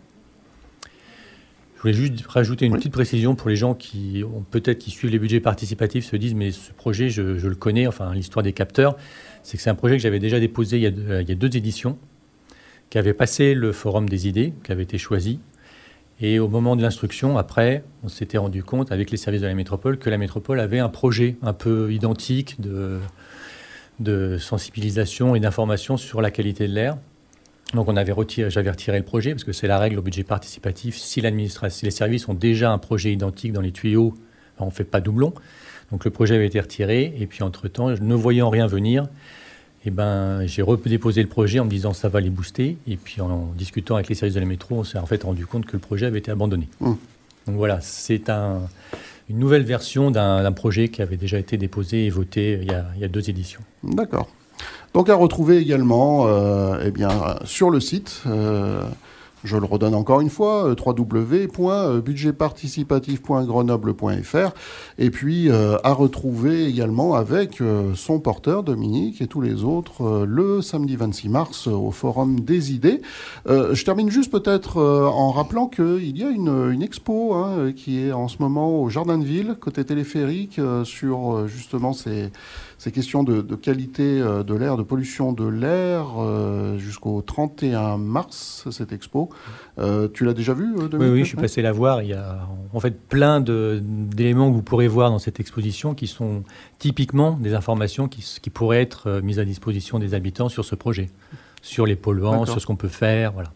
Je voulais juste rajouter une petite précision pour les gens qui ont peut-être qui suivent les budgets participatifs se disent mais ce projet je, le connais enfin l'histoire des capteurs. C'est que c'est un projet que j'avais déjà déposé il y, a, il y, a, deux éditions qui avait passé le forum des idées qui avait été choisi. Et au moment de l'instruction, après, on s'était rendu compte avec les services de la métropole que la métropole avait un projet un peu identique de, de sensibilisation et d'information sur la qualité de l'air. Donc on avait retiré, j'avais retiré le projet parce que c'est la règle au budget participatif. Si, si les services ont déjà un projet identique dans les tuyaux, ben, on ne fait pas doublon. Donc le projet avait été retiré et puis entre-temps, ne voyant rien venir, eh ben, j'ai redéposé le projet en me disant ça va les booster. Et puis en, discutant avec les services de la métro, on s'est en fait rendu compte que le projet avait été abandonné. Mmh. Donc voilà, c'est un, une nouvelle version d'un projet qui avait déjà été déposé et voté il y a, il y a deux éditions. D'accord. Donc à retrouver également euh, eh bien, sur le site. Euh, je le redonne encore une fois, euh, www.budgetparticipatif.grenoble.fr et puis euh, à retrouver également avec son porteur Dominique et tous les autres le samedi 26 mars au Forum des idées. je termine juste peut-être en rappelant qu'il y a une, une expo hein, qui est en ce moment au Jardin de Ville, côté téléphérique, sur justement ces ces questions de, qualité euh, de l'air, de pollution de l'air, euh, jusqu'au 31 mars, cette expo. Euh, tu l'as déjà vu, Oui, oui, je suis passé la voir. Il y a en fait plein d'éléments que vous pourrez voir dans cette exposition qui sont typiquement des informations qui, qui pourraient être mises à disposition des habitants sur ce projet, sur les polluants, sur ce qu'on peut faire. Voilà.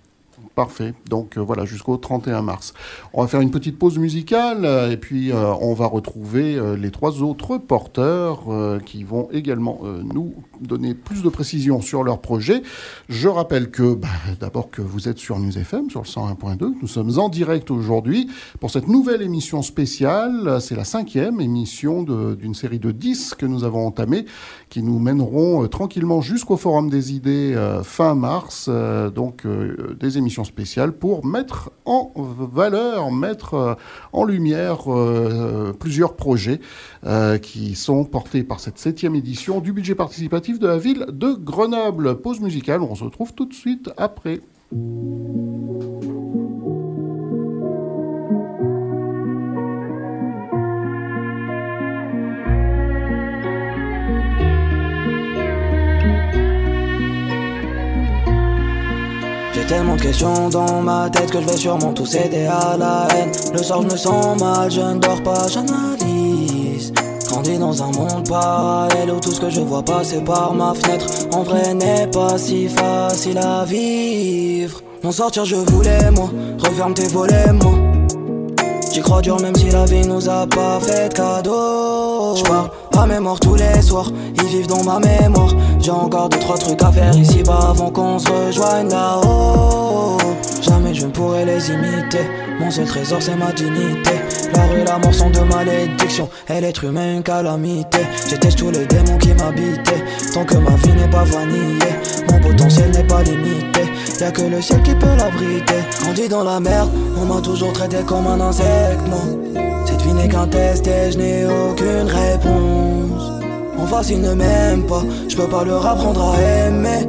Parfait. Donc euh, voilà, jusqu'au 31 mars. On va faire une petite pause musicale euh, et puis euh, on va retrouver les trois autres porteurs qui vont également nous donner plus de précisions sur leur projet. Je rappelle que bah, d'abord que vous êtes sur News FM, sur le 101.2. Nous sommes en direct aujourd'hui pour cette nouvelle émission spéciale. C'est la cinquième émission d'une série de 10 que nous avons entamée qui nous mèneront tranquillement jusqu'au Forum des idées fin mars. donc des émissions spéciale pour mettre en valeur, mettre euh, en lumière euh, plusieurs projets euh, qui sont portés par cette septième édition du budget participatif de la ville de Grenoble. Pause musicale, on se retrouve tout de suite après. Tellement de questions dans ma tête que je vais sûrement tout céder à la haine. Le soir, je me sens mal, je ne dors pas, j'analyse. Grandi dans un monde parallèle où tout ce que je vois passer par ma fenêtre en vrai n'est pas si facile à vivre. M'en sortir, je voulais, moi. Referme tes volets, moi. J'y crois dur, même si la vie nous a pas fait de cadeau. J'parle à mémoire tous les soirs, ils vivent dans ma mémoire. J'ai encore deux trois trucs à faire ici bas avant qu'on se rejoigne là-haut. Jamais je ne pourrai les imiter. Mon seul trésor c'est ma dignité. La rue, la mort sont de malédiction. Et l'être humain une calamité. J'étais tous les démons qui m'habitaient. Tant que ma vie n'est pas vanillée, mon potentiel n'est pas limité. Y'a que le ciel qui peut l'abriter. Grandi dans la merde, on m'a toujours traité comme un insecte. Moi, cette vie n'est qu'un test et je n'ai aucune réponse. En face, il ne m'aime pas, je peux pas leur apprendre à aimer.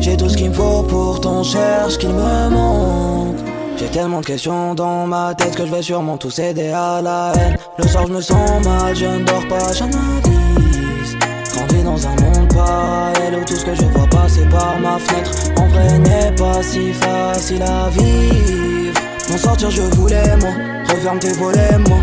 J'ai tout ce qu'il me faut, pourtant cherche qu'il me manque. J'ai tellement de questions dans ma tête que je vais sûrement tout céder à la haine. Le soir, je me sens mal, je ne dors pas, j'analyse. Grandi dans un monde parallèle où tout ce que je vois passer par ma fenêtre En vrai n'est pas si facile à vivre. M'en sortir je voulais moi, referme tes volets moi.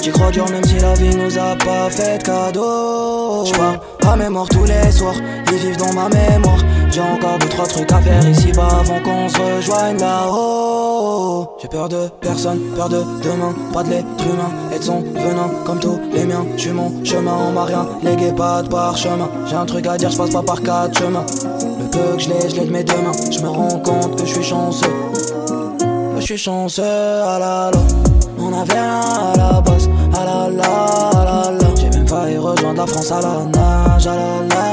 J'y crois dur même si la vie nous a pas fait de cadeau J'parle à mémoire tous les soirs, ils vivent dans ma mémoire J'ai encore deux trois trucs à faire ici-bas avant qu'on se rejoigne là-haut. J'ai peur de personne, peur de demain, pas de l'être humain Et de son venin. Comme tous les miens J'suis mon chemin, on m'a rien légué, pas de parchemin. J'ai un truc à dire, j'passe pas par quatre chemins. Le peu que je l'ai, je l'ai de mes deux mains. J'me rends compte que je suis chanceux. Je suis chanceux, ah la la On avait rien à la base, ah la la, J'ai même failli rejoindre la France à la nage, ah la la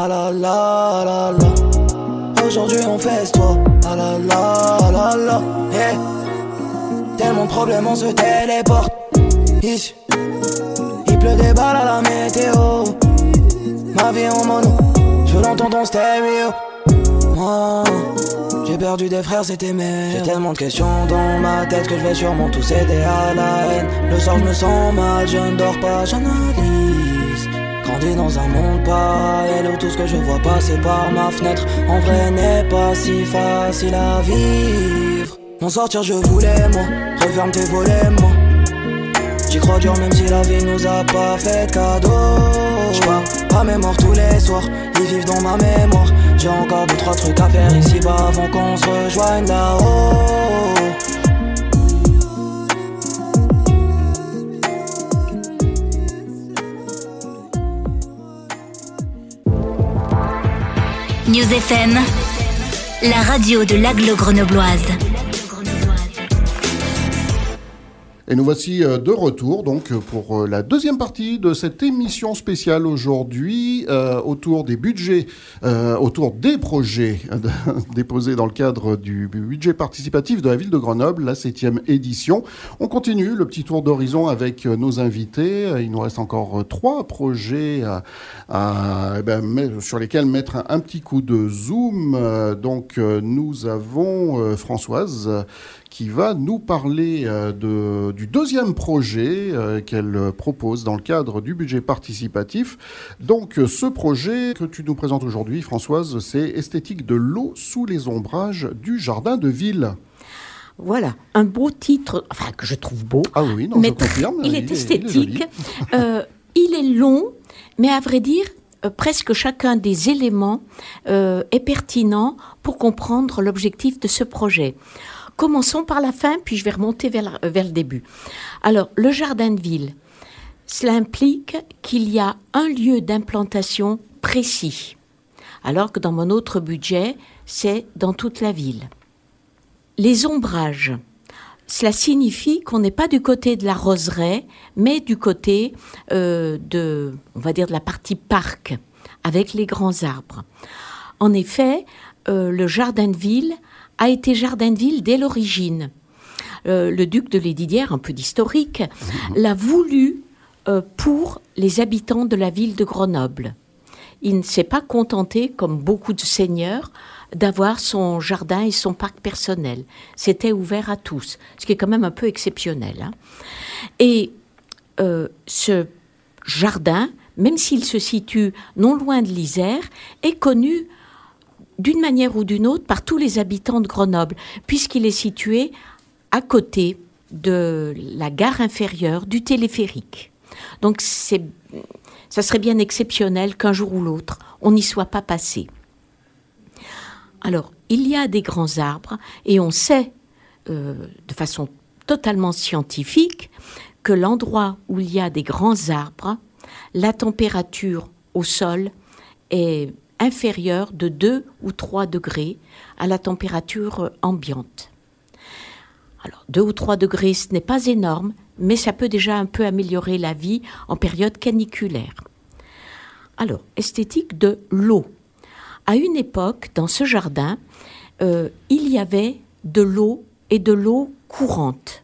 Ah la la, la la Aujourd'hui on fait toi, ah la la, la la yeah. Tellement de problèmes on se téléporte Ici Il pleut des balles à la météo Ma vie en mono Je veux l'entendre en stéréo Moi j'ai perdu des frères, c'était mes. J'ai tellement de questions dans ma tête que je vais sûrement tous céder à la haine. Le soir, je me sens mal, je ne dors pas, j'analyse. Dans un monde parallèle où tout ce que je vois passer par ma fenêtre en vrai n'est pas si facile à vivre. M'en sortir, je voulais, moi. Referme tes volets, moi. J'y crois dur même si la vie nous a pas fait de cadeau J'pars à mémoire tous les soirs, ils vivent dans ma mémoire J'ai encore deux trois trucs à faire ici-bas avant qu'on se rejoigne là-haut News FM, la radio de l'aglo grenobloise. Et nous voici euh, de retour donc pour euh, la deuxième partie de cette émission spéciale aujourd'hui euh, autour des budgets, euh, autour des projets déposés dans le cadre du budget participatif de la ville de Grenoble, la septième édition. On continue le petit tour d'horizon avec nos invités. Il nous reste encore trois projets eh ben, sur lesquels mettre un, petit coup de zoom. Donc nous avons Françoise qui va nous parler euh, de, du deuxième projet euh, qu'elle propose dans le cadre du budget participatif. Donc ce projet que tu nous présentes aujourd'hui, Françoise, c'est Esthétique de l'eau sous les ombrages du jardin de ville. Voilà, un beau titre, enfin que je trouve beau. Ah oui, non, mais je confirme. Il, est esthétique, il est, euh, il est long, mais à vrai dire, euh, presque chacun des éléments euh, est pertinent pour comprendre l'objectif de ce projet. Commençons par la fin, puis je vais remonter vers, vers le début. Alors, le jardin de ville, cela implique qu'il y a un lieu d'implantation précis, alors que dans mon autre budget, c'est dans toute la ville. Les ombrages, cela signifie qu'on n'est pas du côté de la roseraie, mais du côté euh, de, on va dire, de la partie parc, avec les grands arbres. En effet, euh, le jardin de ville a été jardin de ville dès l'origine. Euh, le duc de Lédidière, un peu d'historique, l'a voulu euh, pour les habitants de la ville de Grenoble. Il ne s'est pas contenté, comme beaucoup de seigneurs, d'avoir son jardin et son parc personnel. C'était ouvert à tous, ce qui est quand même un peu exceptionnel. Hein. Et euh, ce jardin, même s'il se situe non loin de l'Isère, est connu d'une manière ou d'une autre par tous les habitants de Grenoble, puisqu'il est situé à côté de la gare inférieure du téléphérique. Donc c'est, ça serait bien exceptionnel qu'un jour ou l'autre, on n'y soit pas passé. Alors, il y a des grands arbres et on sait euh, de façon totalement scientifique que l'endroit où il y a des grands arbres, la température au sol est inférieure de 2 ou 3 degrés à la température ambiante. Alors 2 ou 3 degrés, ce n'est pas énorme, mais ça peut déjà un peu améliorer la vie en période caniculaire. Alors, esthétique de l'eau. À une époque, dans ce jardin, euh, il y avait de l'eau et de l'eau courante,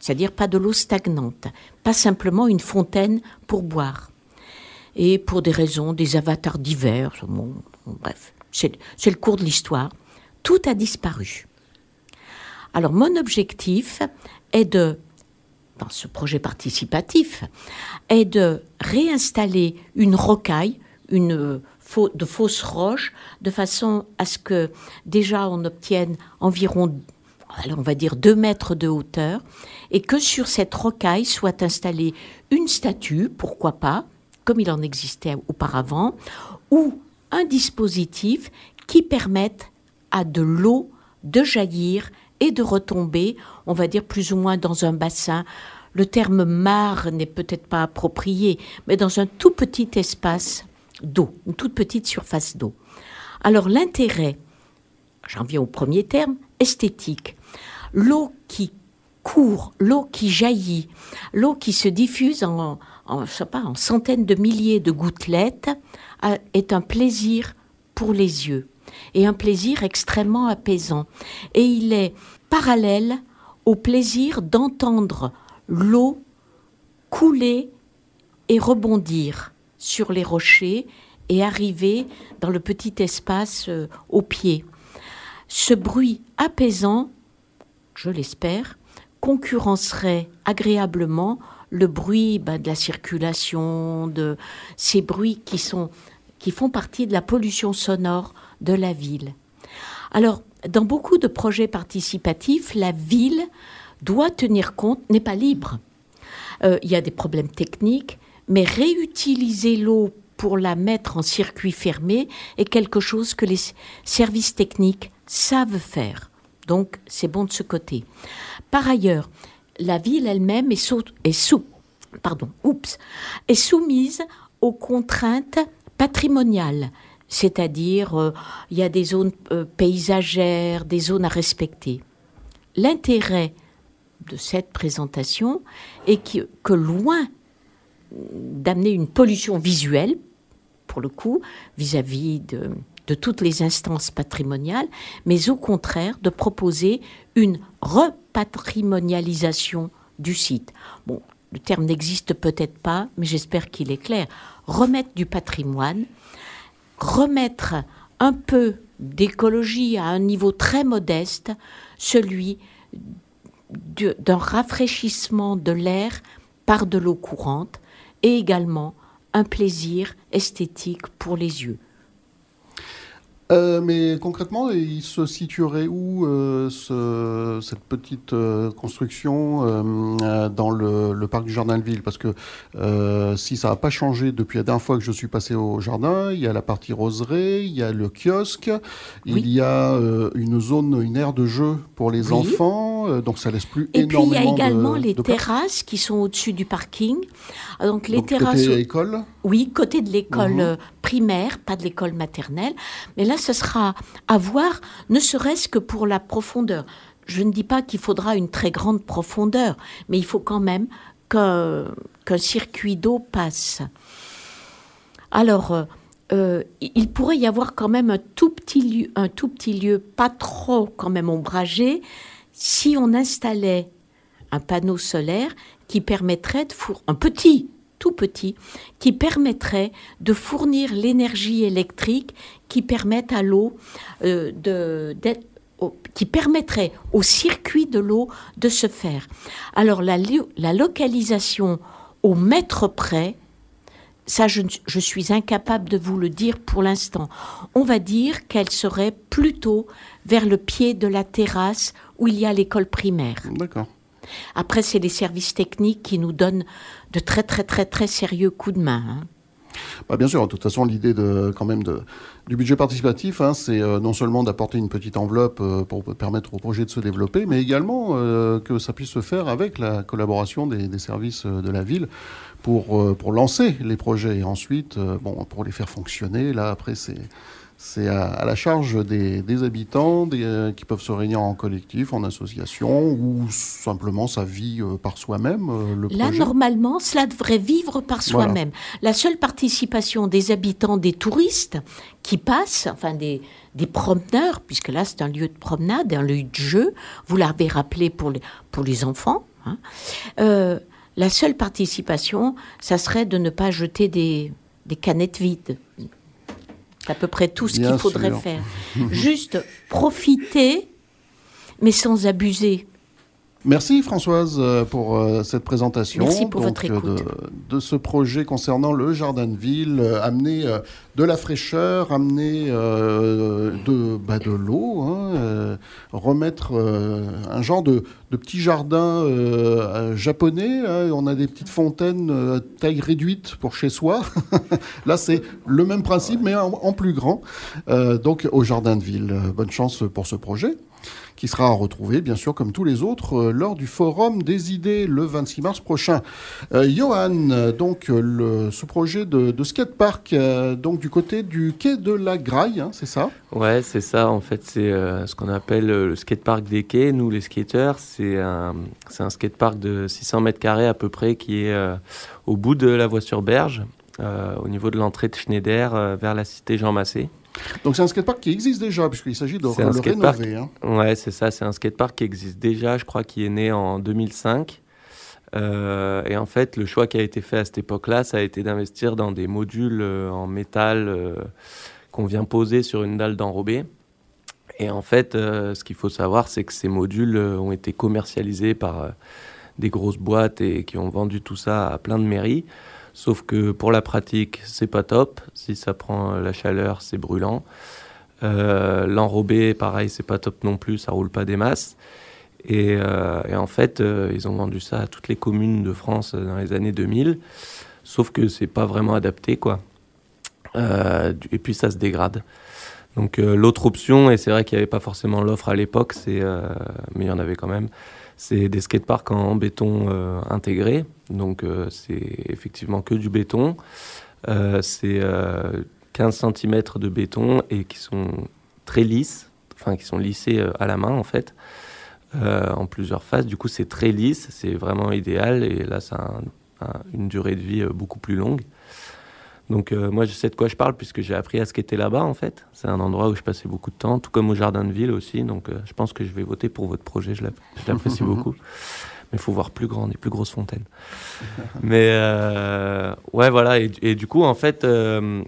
c'est-à-dire pas de l'eau stagnante, pas simplement une fontaine pour boire et pour des raisons, des avatars divers, bref, c'est le cours de l'histoire, tout a disparu. Alors mon objectif est de dans ce projet participatif, est de réinstaller une rocaille, une de fausses roches, de façon à ce que déjà on obtienne environ, on va dire, 2 mètres de hauteur, et que sur cette rocaille soit installée une statue, pourquoi pas, comme il en existait auparavant, ou un dispositif qui permette à de l'eau de jaillir et de retomber, on va dire plus ou moins dans un bassin. Le terme mare n'est peut-être pas approprié, mais dans un tout petit espace d'eau, une toute petite surface d'eau. Alors l'intérêt, j'en viens au premier terme, esthétique. L'eau qui court, l'eau qui jaillit, l'eau qui se diffuse en, en, centaines de milliers de gouttelettes est un plaisir pour les yeux et un plaisir extrêmement apaisant. Et il est parallèle au plaisir d'entendre l'eau couler et rebondir sur les rochers et arriver dans le petit espace euh, au pied. Ce bruit apaisant, je l'espère, concurrencerait agréablement le bruit ben, de la circulation, de ces bruits qui, sont, qui font partie de la pollution sonore de la ville. Alors, dans beaucoup de projets participatifs, la ville doit tenir compte, n'est pas libre. Euh, il y a des problèmes techniques, mais réutiliser l'eau pour la mettre en circuit fermé est quelque chose que les services techniques savent faire. Donc, c'est bon de ce côté. Par ailleurs, la ville elle-même est, soumise aux contraintes patrimoniales c'est-à-dire euh, il y a des zones euh, paysagères, des zones à respecter. L'intérêt de cette présentation est que, loin d'amener une pollution visuelle, pour le coup, vis-à-vis de toutes les instances patrimoniales, mais au contraire de proposer une repatrimonialisation du site. Le terme n'existe peut-être pas, mais j'espère qu'il est clair. Remettre du patrimoine, remettre un peu d'écologie à un niveau très modeste, celui d'un rafraîchissement de l'air par de l'eau courante et également un plaisir esthétique pour les yeux. Euh, mais concrètement, il se situerait où euh, cette petite euh, construction dans le, parc du Jardin de Ville? Parce que si ça n'a pas changé depuis la dernière fois que je suis passé au jardin, il y a la partie roseraie, il y a le kiosque, il y a une zone, une aire de jeu pour les enfants, donc ça laisse plus énormément Et puis il y a également les terrasses qui sont au-dessus du parking. Donc les terrasses. Côté l'école Oui, côté de l'école mhm. primaire, pas de l'école maternelle. Mais là, ce sera à voir, ne serait-ce que pour la profondeur. Je ne dis pas qu'il faudra une très grande profondeur, mais il faut quand même qu'un circuit d'eau passe. Alors, euh, euh, il pourrait y avoir quand même un tout petit lieu, un tout petit lieu, pas trop quand même ombragé, si on installait un panneau solaire qui permettrait de fournir, un petit, tout petit, qui permettrait de fournir l'énergie électrique qui permette à l'eau euh, de, qui permettrait au circuit de l'eau de se faire. Alors la, localisation au mètre près, ça je, je, suis incapable de vous le dire pour l'instant. On va dire qu'elle serait plutôt vers le pied de la terrasse où il y a l'école primaire. D'accord. Après, c'est les services techniques qui nous donnent de très très très très sérieux coups de main. Hein. Bah bien sûr, de toute façon, l'idée de, quand même du budget participatif, hein, c'est euh, non seulement d'apporter une petite enveloppe euh, pour permettre au projet de se développer, mais également euh, que ça puisse se faire avec la collaboration des, des services de la ville pour, pour lancer les projets. Et ensuite, bon, pour les faire fonctionner, là, après, c'est c'est à, la charge des, habitants euh, qui peuvent se réunir en collectif, en association, ou simplement ça vit euh, par soi-même, euh, le Là, normalement, cela devrait vivre par soi-même. La seule participation des habitants, des touristes qui passent, enfin des, promeneurs, puisque là c'est un lieu de promenade, un lieu de jeu, vous l'avez rappelé pour les, pour les enfants, hein, la seule participation, ça serait de ne pas jeter des, des canettes vides. C'est à peu près tout ce qu'il faudrait faire. Juste profiter, mais sans abuser. Merci Françoise euh, pour euh, cette présentation Merci pour votre donc, euh, écoute. de, de ce projet concernant le jardin de ville, amener de la fraîcheur, amener de, bah, de l'eau, hein, remettre un genre de, de petit jardin japonais. hein. on a des petites fontaines taille réduite pour chez soi. Là, c'est le même principe, mais en, en plus grand. Donc au jardin de ville. Bonne chance pour ce projet qui sera à retrouver, bien sûr, comme tous les autres, euh, lors du Forum des idées le 26 mars prochain. Euh, Johan, donc euh, le, ce projet de, de skatepark, donc du côté du quai de la Graille, hein, c'est ça? Ouais, c'est ça. En fait, c'est ce qu'on appelle le skatepark des quais. Nous, les skateurs, c'est un, un skatepark de 600 mètres carrés à peu près qui est au bout de la voie sur Berge, au niveau de l'entrée de Schneider vers la cité Jean Massé. Donc c'est un skatepark qui existe déjà, puisqu'il s'agit de le skatepark. rénover. hein. Ouais, c'est ça. C'est un skatepark qui existe déjà, je crois, qui est né en 2005. Euh, et en fait, le choix qui a été fait à cette époque-là, ça a été d'investir dans des modules euh, en métal euh, qu'on vient poser sur une dalle d'enrobé. Et en fait, ce qu'il faut savoir, c'est que ces modules ont été commercialisés par des grosses boîtes et qui ont vendu tout ça à plein de mairies. Sauf que pour la pratique, c'est pas top. Si ça prend la chaleur, c'est brûlant. Euh, L'enrobé, pareil, c'est pas top non plus, ça roule pas des masses. Et, euh, en fait, euh, ils ont vendu ça à toutes les communes de France dans les années 2000. Sauf que c'est pas vraiment adapté, quoi. Euh, et puis ça se dégrade. Donc l'autre option, et c'est vrai qu'il n'y avait pas forcément l'offre à l'époque, mais il y en avait quand même, c'est des skateparks en béton euh, intégré. Donc euh, c'est effectivement que du béton. Euh, c'est euh, 15 cm de béton et qui sont très lisses, enfin qui sont lissés à la main en fait, en plusieurs phases. Du coup c'est très lisse, c'est vraiment idéal et là ça a un- un- une durée de vie beaucoup plus longue. Donc euh, moi je sais de quoi je parle puisque j'ai appris à skater là-bas en fait. C'est un endroit où je passais beaucoup de temps, tout comme au jardin de ville aussi. Donc euh, je pense que je vais voter pour votre projet, je l'app- je l'apprécie beaucoup. Mais il faut voir plus grand, des plus grosses fontaines. Mais euh, ouais voilà et, et du coup en fait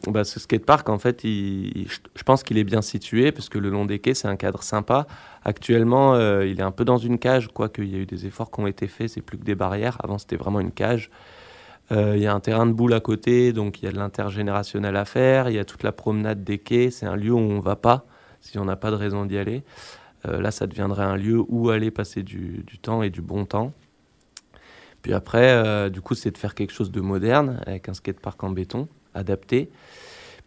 bah, ce skatepark en fait il- il- je, pense qu'il est bien situé parce que le long des quais c'est un cadre sympa. Actuellement il est un peu dans une cage quoique il y a eu des efforts qui ont été faits, c'est plus que des barrières. Avant c'était vraiment une cage. Euh, Il y a un terrain de boule à côté, donc il y a de l'intergénérationnel à faire. Il y a toute la promenade des quais. C'est un lieu où on ne va pas si on n'a pas de raison d'y aller. Euh, là, ça deviendrait un lieu où aller passer du, temps et du bon temps. Puis après, euh, du coup, c'est de faire quelque chose de moderne avec un skatepark en béton adapté.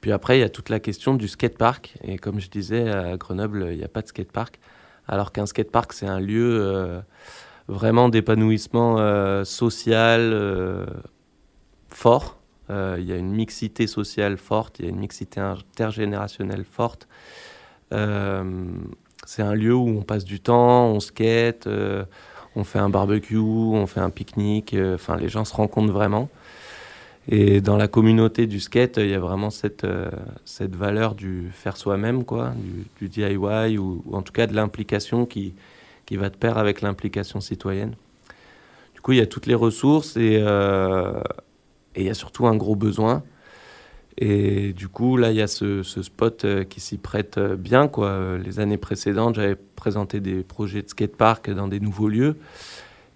Puis après, il y a toute la question du skatepark. Et comme je disais, à Grenoble, il n'y a pas de skatepark. Alors qu'un skatepark, c'est un lieu vraiment d'épanouissement social fort. Euh, Il y a une mixité sociale forte, il y a une mixité intergénérationnelle forte. Euh, c'est un lieu où on passe du temps, on skate, euh, on fait un barbecue, on fait un pique-nique. Enfin, les gens se rencontrent vraiment. Et dans la communauté du skate, il y a vraiment cette, cette valeur du faire soi-même, quoi, du, DIY ou, ou en tout cas de l'implication qui, qui va de pair avec l'implication citoyenne. Du coup, il y a toutes les ressources et, et il y a surtout un gros besoin. Et du coup, là, il y a ce, ce spot euh, qui s'y prête euh, bien. Quoi. Les années précédentes, j'avais présenté des projets de skatepark dans des nouveaux lieux.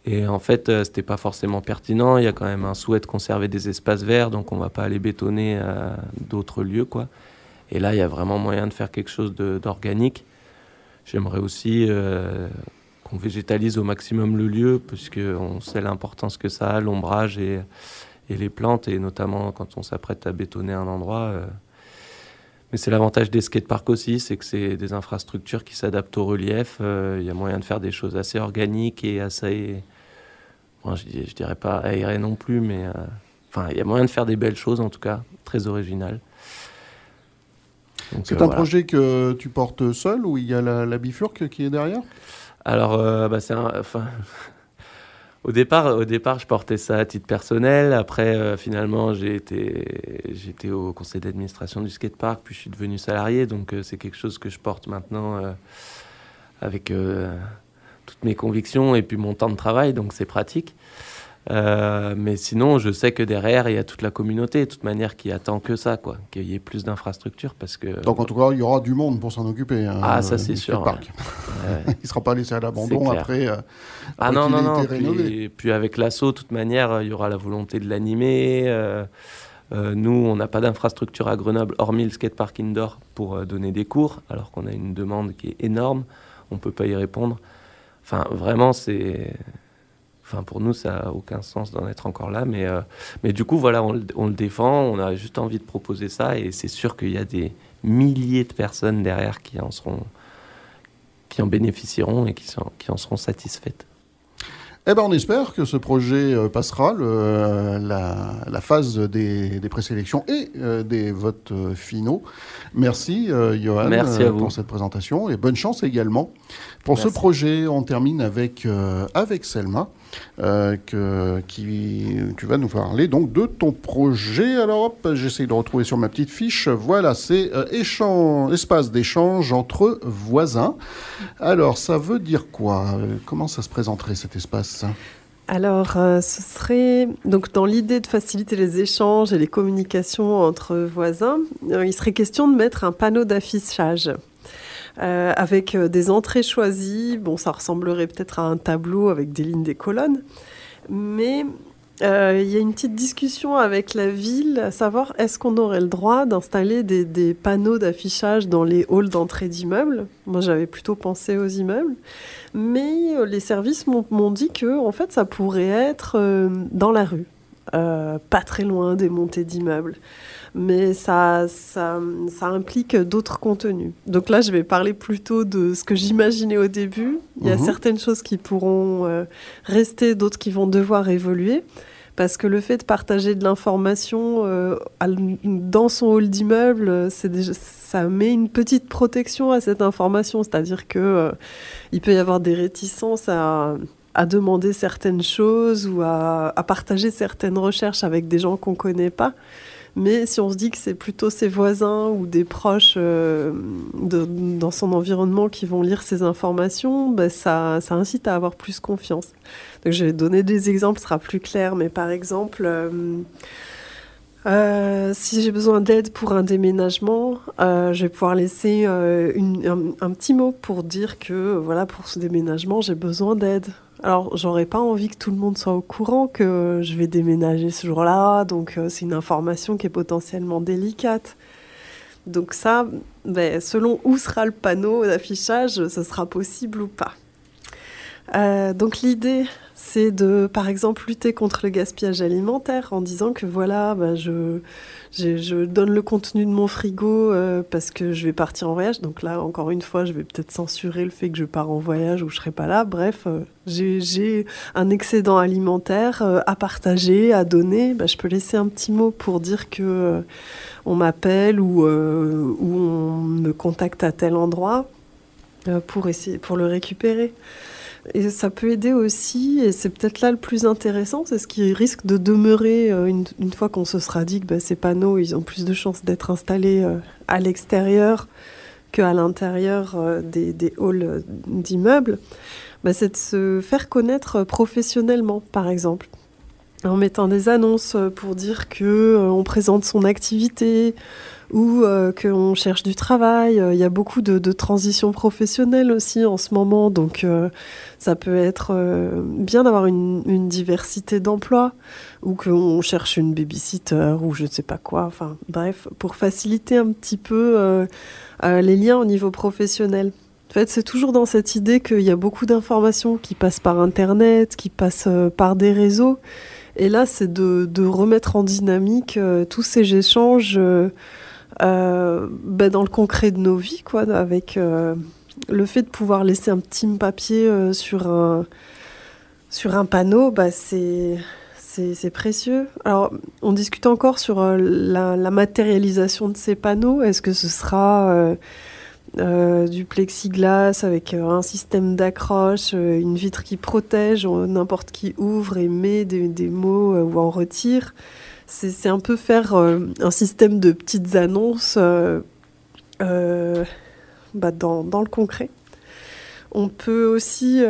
Et en fait, euh, c'était pas forcément pertinent. Il y a quand même un souhait de conserver des espaces verts, donc on va pas aller bétonner euh, d'autres lieux, quoi. Et là, il y a vraiment moyen de faire quelque chose d'organique. J'aimerais aussi qu'on végétalise au maximum le lieu, puisque on sait l'importance que ça a, l'ombrage et, et les plantes, et notamment quand on s'apprête à bétonner un endroit. euh. Mais c'est l'avantage des skateparks aussi, c'est que c'est des infrastructures qui s'adaptent au relief. Euh, Il y a moyen de faire des choses assez organiques et assez Bon, je, je dirais pas aéré non plus, mais euh, enfin, il y a moyen de faire des belles choses en tout cas, très originales. C'est un voilà. projet que tu portes seul ou il y a la, la bifurque qui est derrière? Alors, euh, bah, c'est un- enfin, au départ, au départ, je portais ça à titre personnel. Après, euh, finalement, j'ai été, j'étais au conseil d'administration du skatepark, puis je suis devenu salarié. Donc, euh, c'est quelque chose que je porte maintenant euh, avec toutes mes convictions et puis mon temps de travail. Donc, c'est pratique. Euh, mais sinon, je sais que derrière, il y a toute la communauté, de toute manière, qui attend que ça, quoi, qu'il y ait plus d'infrastructures, parce que. Donc en tout cas, il y aura du monde pour s'en occuper. Hein, ah, ça c'est sûr. il ne sera pas laissé à l'abandon après. Euh, ah non non non. Puis, puis, avec l'assaut, de toute manière, il y aura la volonté de l'animer. Euh, nous, on n'a pas d'infrastructure à Grenoble, hormis le skatepark indoor, pour donner des cours, alors qu'on a une demande qui est énorme. On ne peut pas y répondre. Enfin, vraiment, c'est Enfin, pour nous, ça n'a aucun sens d'en être encore là. Mais, euh, mais du coup, voilà, on, le défend. On a juste envie de proposer ça. Et c'est sûr qu'il y a des milliers de personnes derrière qui en, seront, qui en bénéficieront et qui, sont, qui en seront satisfaites. Eh ben, on espère que ce projet euh, passera le, la, phase des, des présélections et euh, des votes finaux. Merci, Johan, pour cette présentation et bonne chance également. Pour ce projet, on termine avec, avec Selma. Euh, qui, tu vas nous parler donc de ton projet. Alors hop, j'essaie de retrouver sur ma petite fiche. Voilà, c'est euh, espace d'échange entre voisins. Alors ça veut dire quoi? Comment ça se présenterait cet espace? Alors, euh, ce serait donc dans l'idée de faciliter les échanges et les communications entre voisins, il serait question de mettre un panneau d'affichage euh, avec euh, des entrées choisies. Bon, ça ressemblerait peut-être à un tableau avec des lignes, des colonnes. Mais euh, il y a une petite discussion avec la ville, à savoir est-ce qu'on aurait le droit d'installer des, panneaux d'affichage dans les halls d'entrée d'immeubles? Moi, j'avais plutôt pensé aux immeubles. Mais les services m'ont dit que, en fait, ça pourrait être dans la rue, pas très loin des montées d'immeubles mais ça, ça, ça implique d'autres contenus. Donc là, je vais parler plutôt de ce que j'imaginais au début. Il y a mhm. certaines choses qui pourront euh, rester, d'autres qui vont devoir évoluer. Parce que le fait de partager de l'information euh, dans son hall d'immeuble, ça met une petite protection à cette information. C'est-à-dire que euh, il peut y avoir des réticences à, à demander certaines choses ou à, à, partager certaines recherches avec des gens qu'on ne connaît pas. Mais si on se dit que c'est plutôt ses voisins ou des proches euh, dans son environnement qui vont lire ces informations, ben ça, incite à avoir plus confiance. Donc je vais donner des exemples, ce sera plus clair, mais par exemple, euh, euh, si j'ai besoin d'aide pour un déménagement, je vais pouvoir laisser une, un, petit mot pour dire que voilà, pour ce déménagement, j'ai besoin d'aide. Alors, j'aurais pas envie que tout le monde soit au courant que je vais déménager ce jour-là, donc euh, c'est une information qui est potentiellement délicate. Donc ça, ben, selon où sera le panneau d'affichage, ce sera possible ou pas. Euh, donc l'idée, c'est de, par exemple, lutter contre le gaspillage alimentaire en disant que voilà, ben, je, je, donne le contenu de mon frigo euh, parce que je vais partir en voyage. Donc là, encore une fois, je vais peut-être censurer le fait que je pars en voyage ou je serai pas là. Bref, euh, j'ai un excédent alimentaire à partager, à donner. Bah, je peux laisser un petit mot pour dire que on m'appelle ou, ou on me contacte à tel endroit pour essayer pour le récupérer. Et ça peut aider aussi, et c'est peut-être là le plus intéressant, c'est ce qui risque de demeurer euh, une, fois qu'on se sera dit que bah, ces panneaux, ils ont plus de chances d'être installés euh, à l'extérieur qu'à l'intérieur euh, des, des, halls d'immeubles. Bah, c'est de se faire connaître professionnellement, par exemple en mettant des annonces pour dire que on présente son activité, ou euh, qu'on cherche du travail. Euh, il y a beaucoup de, transitions professionnelles aussi en ce moment, donc euh, ça peut être bien d'avoir une, diversité d'emplois ou qu'on cherche une babysitter ou je ne sais pas quoi. Enfin bref, pour faciliter un petit peu les liens au niveau professionnel. En fait, c'est toujours dans cette idée qu'il y a beaucoup d'informations qui passent par Internet, qui passent par des réseaux. Et là, c'est de, remettre en dynamique tous ces échanges euh, bah, dans le concret de nos vies, quoi, avec euh, le fait de pouvoir laisser un petit papier euh, sur, un, sur un panneau, bah, c'est précieux. Alors, on discute encore sur la, matérialisation de ces panneaux. Est-ce que ce sera du plexiglas avec un système d'accroche, une vitre qui protège, n'importe qui ouvre et met des mots ou en retire? C'est un peu faire euh, un système de petites annonces euh, euh, bah, dans, dans, le concret. On peut aussi,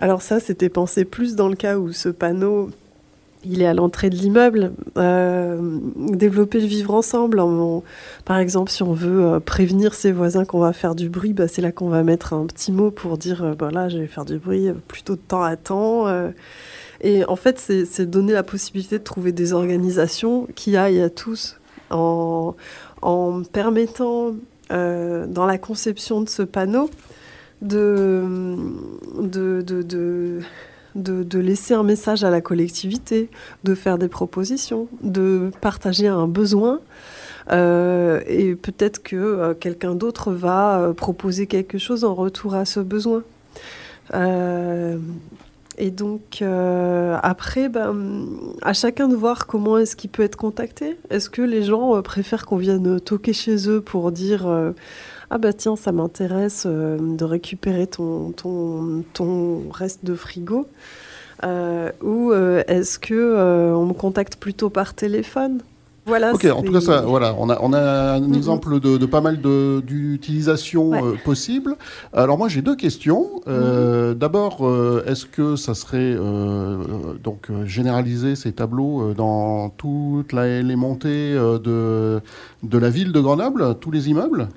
alors ça c'était pensé plus dans le cas où ce panneau il est à l'entrée de l'immeuble. développer le vivre ensemble. par exemple, si on veut prévenir ses voisins qu'on va faire du bruit, bah, c'est là qu'on va mettre un petit mot pour dire bah, là, je vais faire du bruit plutôt de temps à temps. Et en fait, c'est donner la possibilité de trouver des organisations qui aillent à tous en, permettant dans la conception de ce panneau de, laisser un message à la collectivité, de faire des propositions, de partager un besoin. Euh, et peut-être que euh, quelqu'un d'autre va euh, proposer quelque chose en retour à ce besoin. Et donc, après, ben, à chacun de voir comment est-ce qu'il peut être contacté. Est-ce que les gens préfèrent qu'on vienne toquer chez eux pour dire ah bah tiens, ça m'intéresse euh, de récupérer ton, ton, ton, reste de frigo euh, Ou euh, est-ce que on me contacte plutôt par téléphone? Voilà, ok, en tout cas, ça, voilà, on a, on a un exemple de, pas mal d'utilisation possible. Alors moi, j'ai deux questions. Mhm. D'abord, est-ce que ça serait donc généraliser ces tableaux dans toutes les montées de, de la ville de Grenoble, tous les immeubles?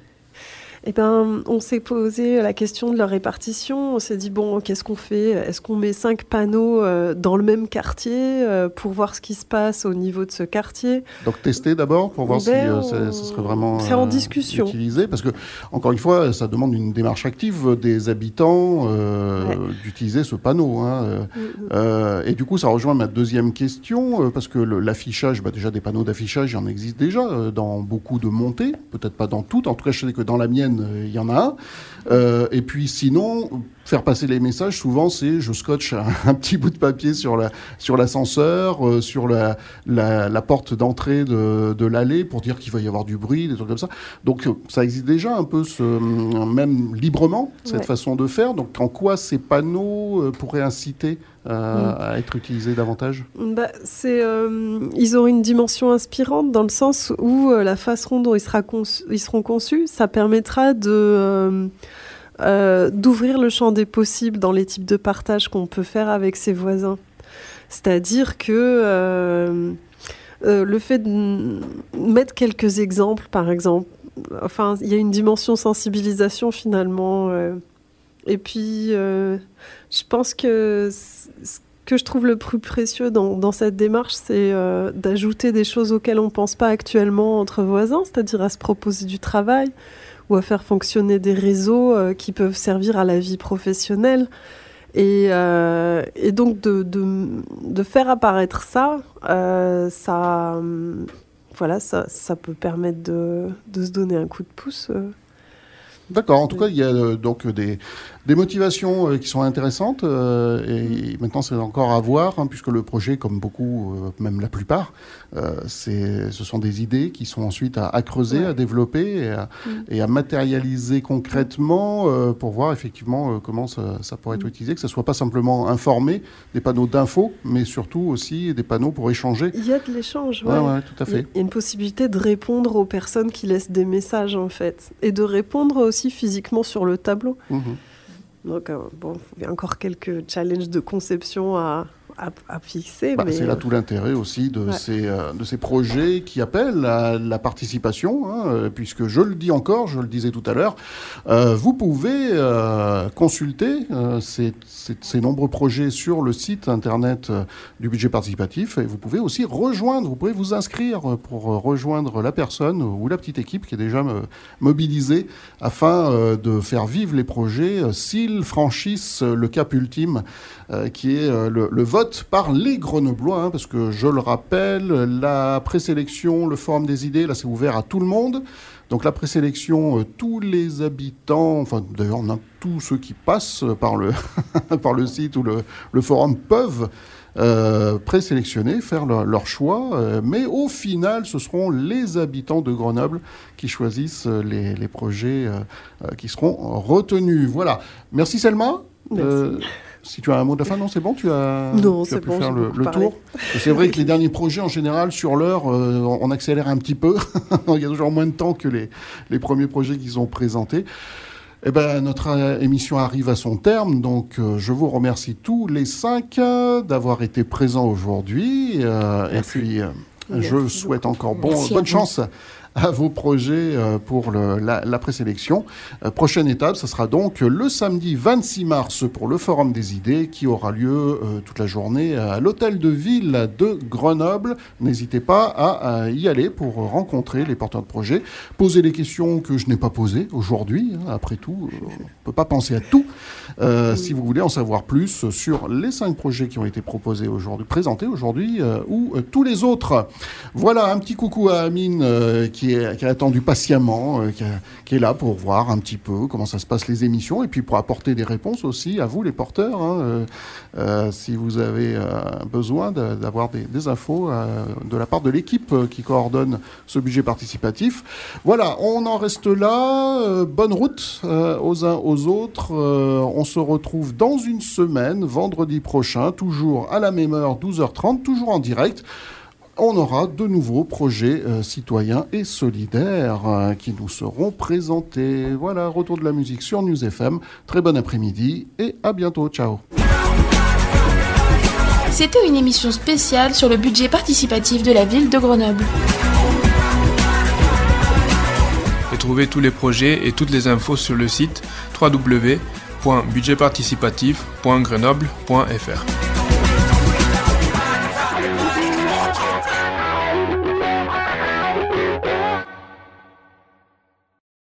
Eh ben, on s'est posé la question de leur répartition. On s'est dit, bon, qu'est-ce qu'on fait? Est-ce qu'on met cinq panneaux euh, dans le même quartier euh, pour voir ce qui se passe au niveau de ce quartier? Donc tester d'abord pour voir ben, si euh, ce serait vraiment en discussion. utilisé. Parce que, encore une fois, ça demande une démarche active des habitants d'utiliser ce panneau. Hein, et du coup, ça rejoint ma deuxième question, parce que l'affichage, bah, déjà des panneaux d'affichage, il en existe déjà dans beaucoup de montées, peut-être pas dans toutes. En tout cas, je sais que dans la mienne, il y en a. Euh, et puis sinon, faire passer les messages, souvent, c'est je scotche un, petit bout de papier sur la sur l'ascenseur, euh, sur la, la, porte d'entrée de, de l'allée pour dire qu'il va y avoir du bruit, des trucs comme ça. Donc ça existe déjà un peu, ce, même librement, cette façon de faire. Donc en quoi ces panneaux euh, pourraient inciter à être utilisés davantage? Bah, c'est, Ils ont une dimension inspirante dans le sens où la façon dont ils, sera ils seront conçus, ça permettra de euh, d'ouvrir le champ des possibles dans les types de partage qu'on peut faire avec ses voisins. C'est-à-dire que euh, euh, le fait de mettre quelques exemples, par exemple, enfin, il y a une dimension sensibilisation finalement. et puis, je pense que ce que je trouve le plus précieux dans, dans cette démarche, c'est d'ajouter des choses auxquelles on ne pense pas actuellement entre voisins, c'est-à-dire à se proposer du travail, ou à faire fonctionner des réseaux euh, qui peuvent servir à la vie professionnelle. Et, euh, et donc de, de, faire apparaître ça, euh, ça, voilà, ça, ça, peut permettre de, de, se donner un coup de pouce. D'accord. En tout cas, il y a donc des, des motivations euh, qui sont intéressantes euh, et maintenant c'est encore à voir hein, puisque le projet, comme beaucoup, euh, même la plupart, c'est, ce sont des idées qui sont ensuite à, creuser, à développer et à, mm. matérialiser concrètement pour voir effectivement comment ça, pourrait être mm. utilisé, que ce soit pas simplement informé, des panneaux d'infos, mais surtout aussi des panneaux pour échanger. Il y a de l'échange, ouais. ouais, tout à fait. Il y a une possibilité de répondre aux personnes qui laissent des messages en fait et de répondre aussi physiquement sur le tableau. Mmh donc, euh, bon, il y a encore quelques challenges de conception à, à, fixer. Bah, c'est là tout l'intérêt aussi de, ces, euh, de ces projets qui appellent à la participation, hein, euh, puisque je le dis encore, je le disais tout à l'heure, euh, vous pouvez consulter ces, ces, nombreux projets sur le site internet du budget participatif et vous pouvez aussi rejoindre, vous pouvez vous inscrire pour rejoindre la personne ou la petite équipe qui est déjà mobilisée afin de faire vivre les projets s'ils franchissent le cap ultime qui est le, le vote par les Grenoblois, hein, parce que je le rappelle, la présélection, le forum des idées, là c'est ouvert à tout le monde. Donc la présélection, euh, tous les habitants, enfin d'ailleurs tous ceux qui passent par le, par le site ou le, forum peuvent euh, présélectionner, faire leur, choix, euh, mais au final, ce seront les habitants de Grenoble qui choisissent les, projets qui seront retenus. Voilà. Merci Selma. Merci. Si tu as un mot de la fin, non, c'est bon, tu as, non, pu bon, faire le, tour. C'est vrai que les derniers projets, en général, sur l'heure, euh, on accélère un petit peu. Il y a toujours moins de temps que les, les premiers projets qu'ils ont présentés. Eh ben, notre euh, émission arrive à son terme, donc euh, je vous remercie tous les cinq euh, d'avoir été présents aujourd'hui. et puis, je souhaite encore bon, bonne chance à vos projets euh, pour le, la, la, présélection. Euh, prochaine étape, ce sera donc le samedi 26 mars pour le Forum des idées qui aura lieu euh, toute la journée à l'hôtel de ville de Grenoble. N'hésitez pas à, y aller pour rencontrer les porteurs de projets, poser les questions que je n'ai pas posées aujourd'hui. Hein. Après tout, on ne peut pas penser à tout. Si vous voulez en savoir plus sur les cinq projets qui ont été proposés aujourd'hui, présentés aujourd'hui ou tous les autres. Voilà, un petit coucou à Amine qui qui, a attendu patiemment, euh, qui, est là pour voir un petit peu comment ça se passe les émissions et puis pour apporter des réponses aussi à vous les porteurs, hein, euh, euh, si vous avez besoin d'avoir des, infos de la part de l'équipe qui coordonne ce budget participatif. Voilà, on en reste là. bonne route aux uns aux autres. on se retrouve dans une semaine, vendredi prochain, toujours à la même heure, 12h30, toujours en direct on aura de nouveaux projets euh, citoyens et solidaires euh, qui nous seront présentés. Voilà, retour de la musique sur News FM. Très bon après-midi et à bientôt. Ciao. C'était une émission spéciale sur le budget participatif de la ville de Grenoble. Retrouvez tous les projets et toutes les infos sur le site www.budgetparticipatif.grenoble.fr.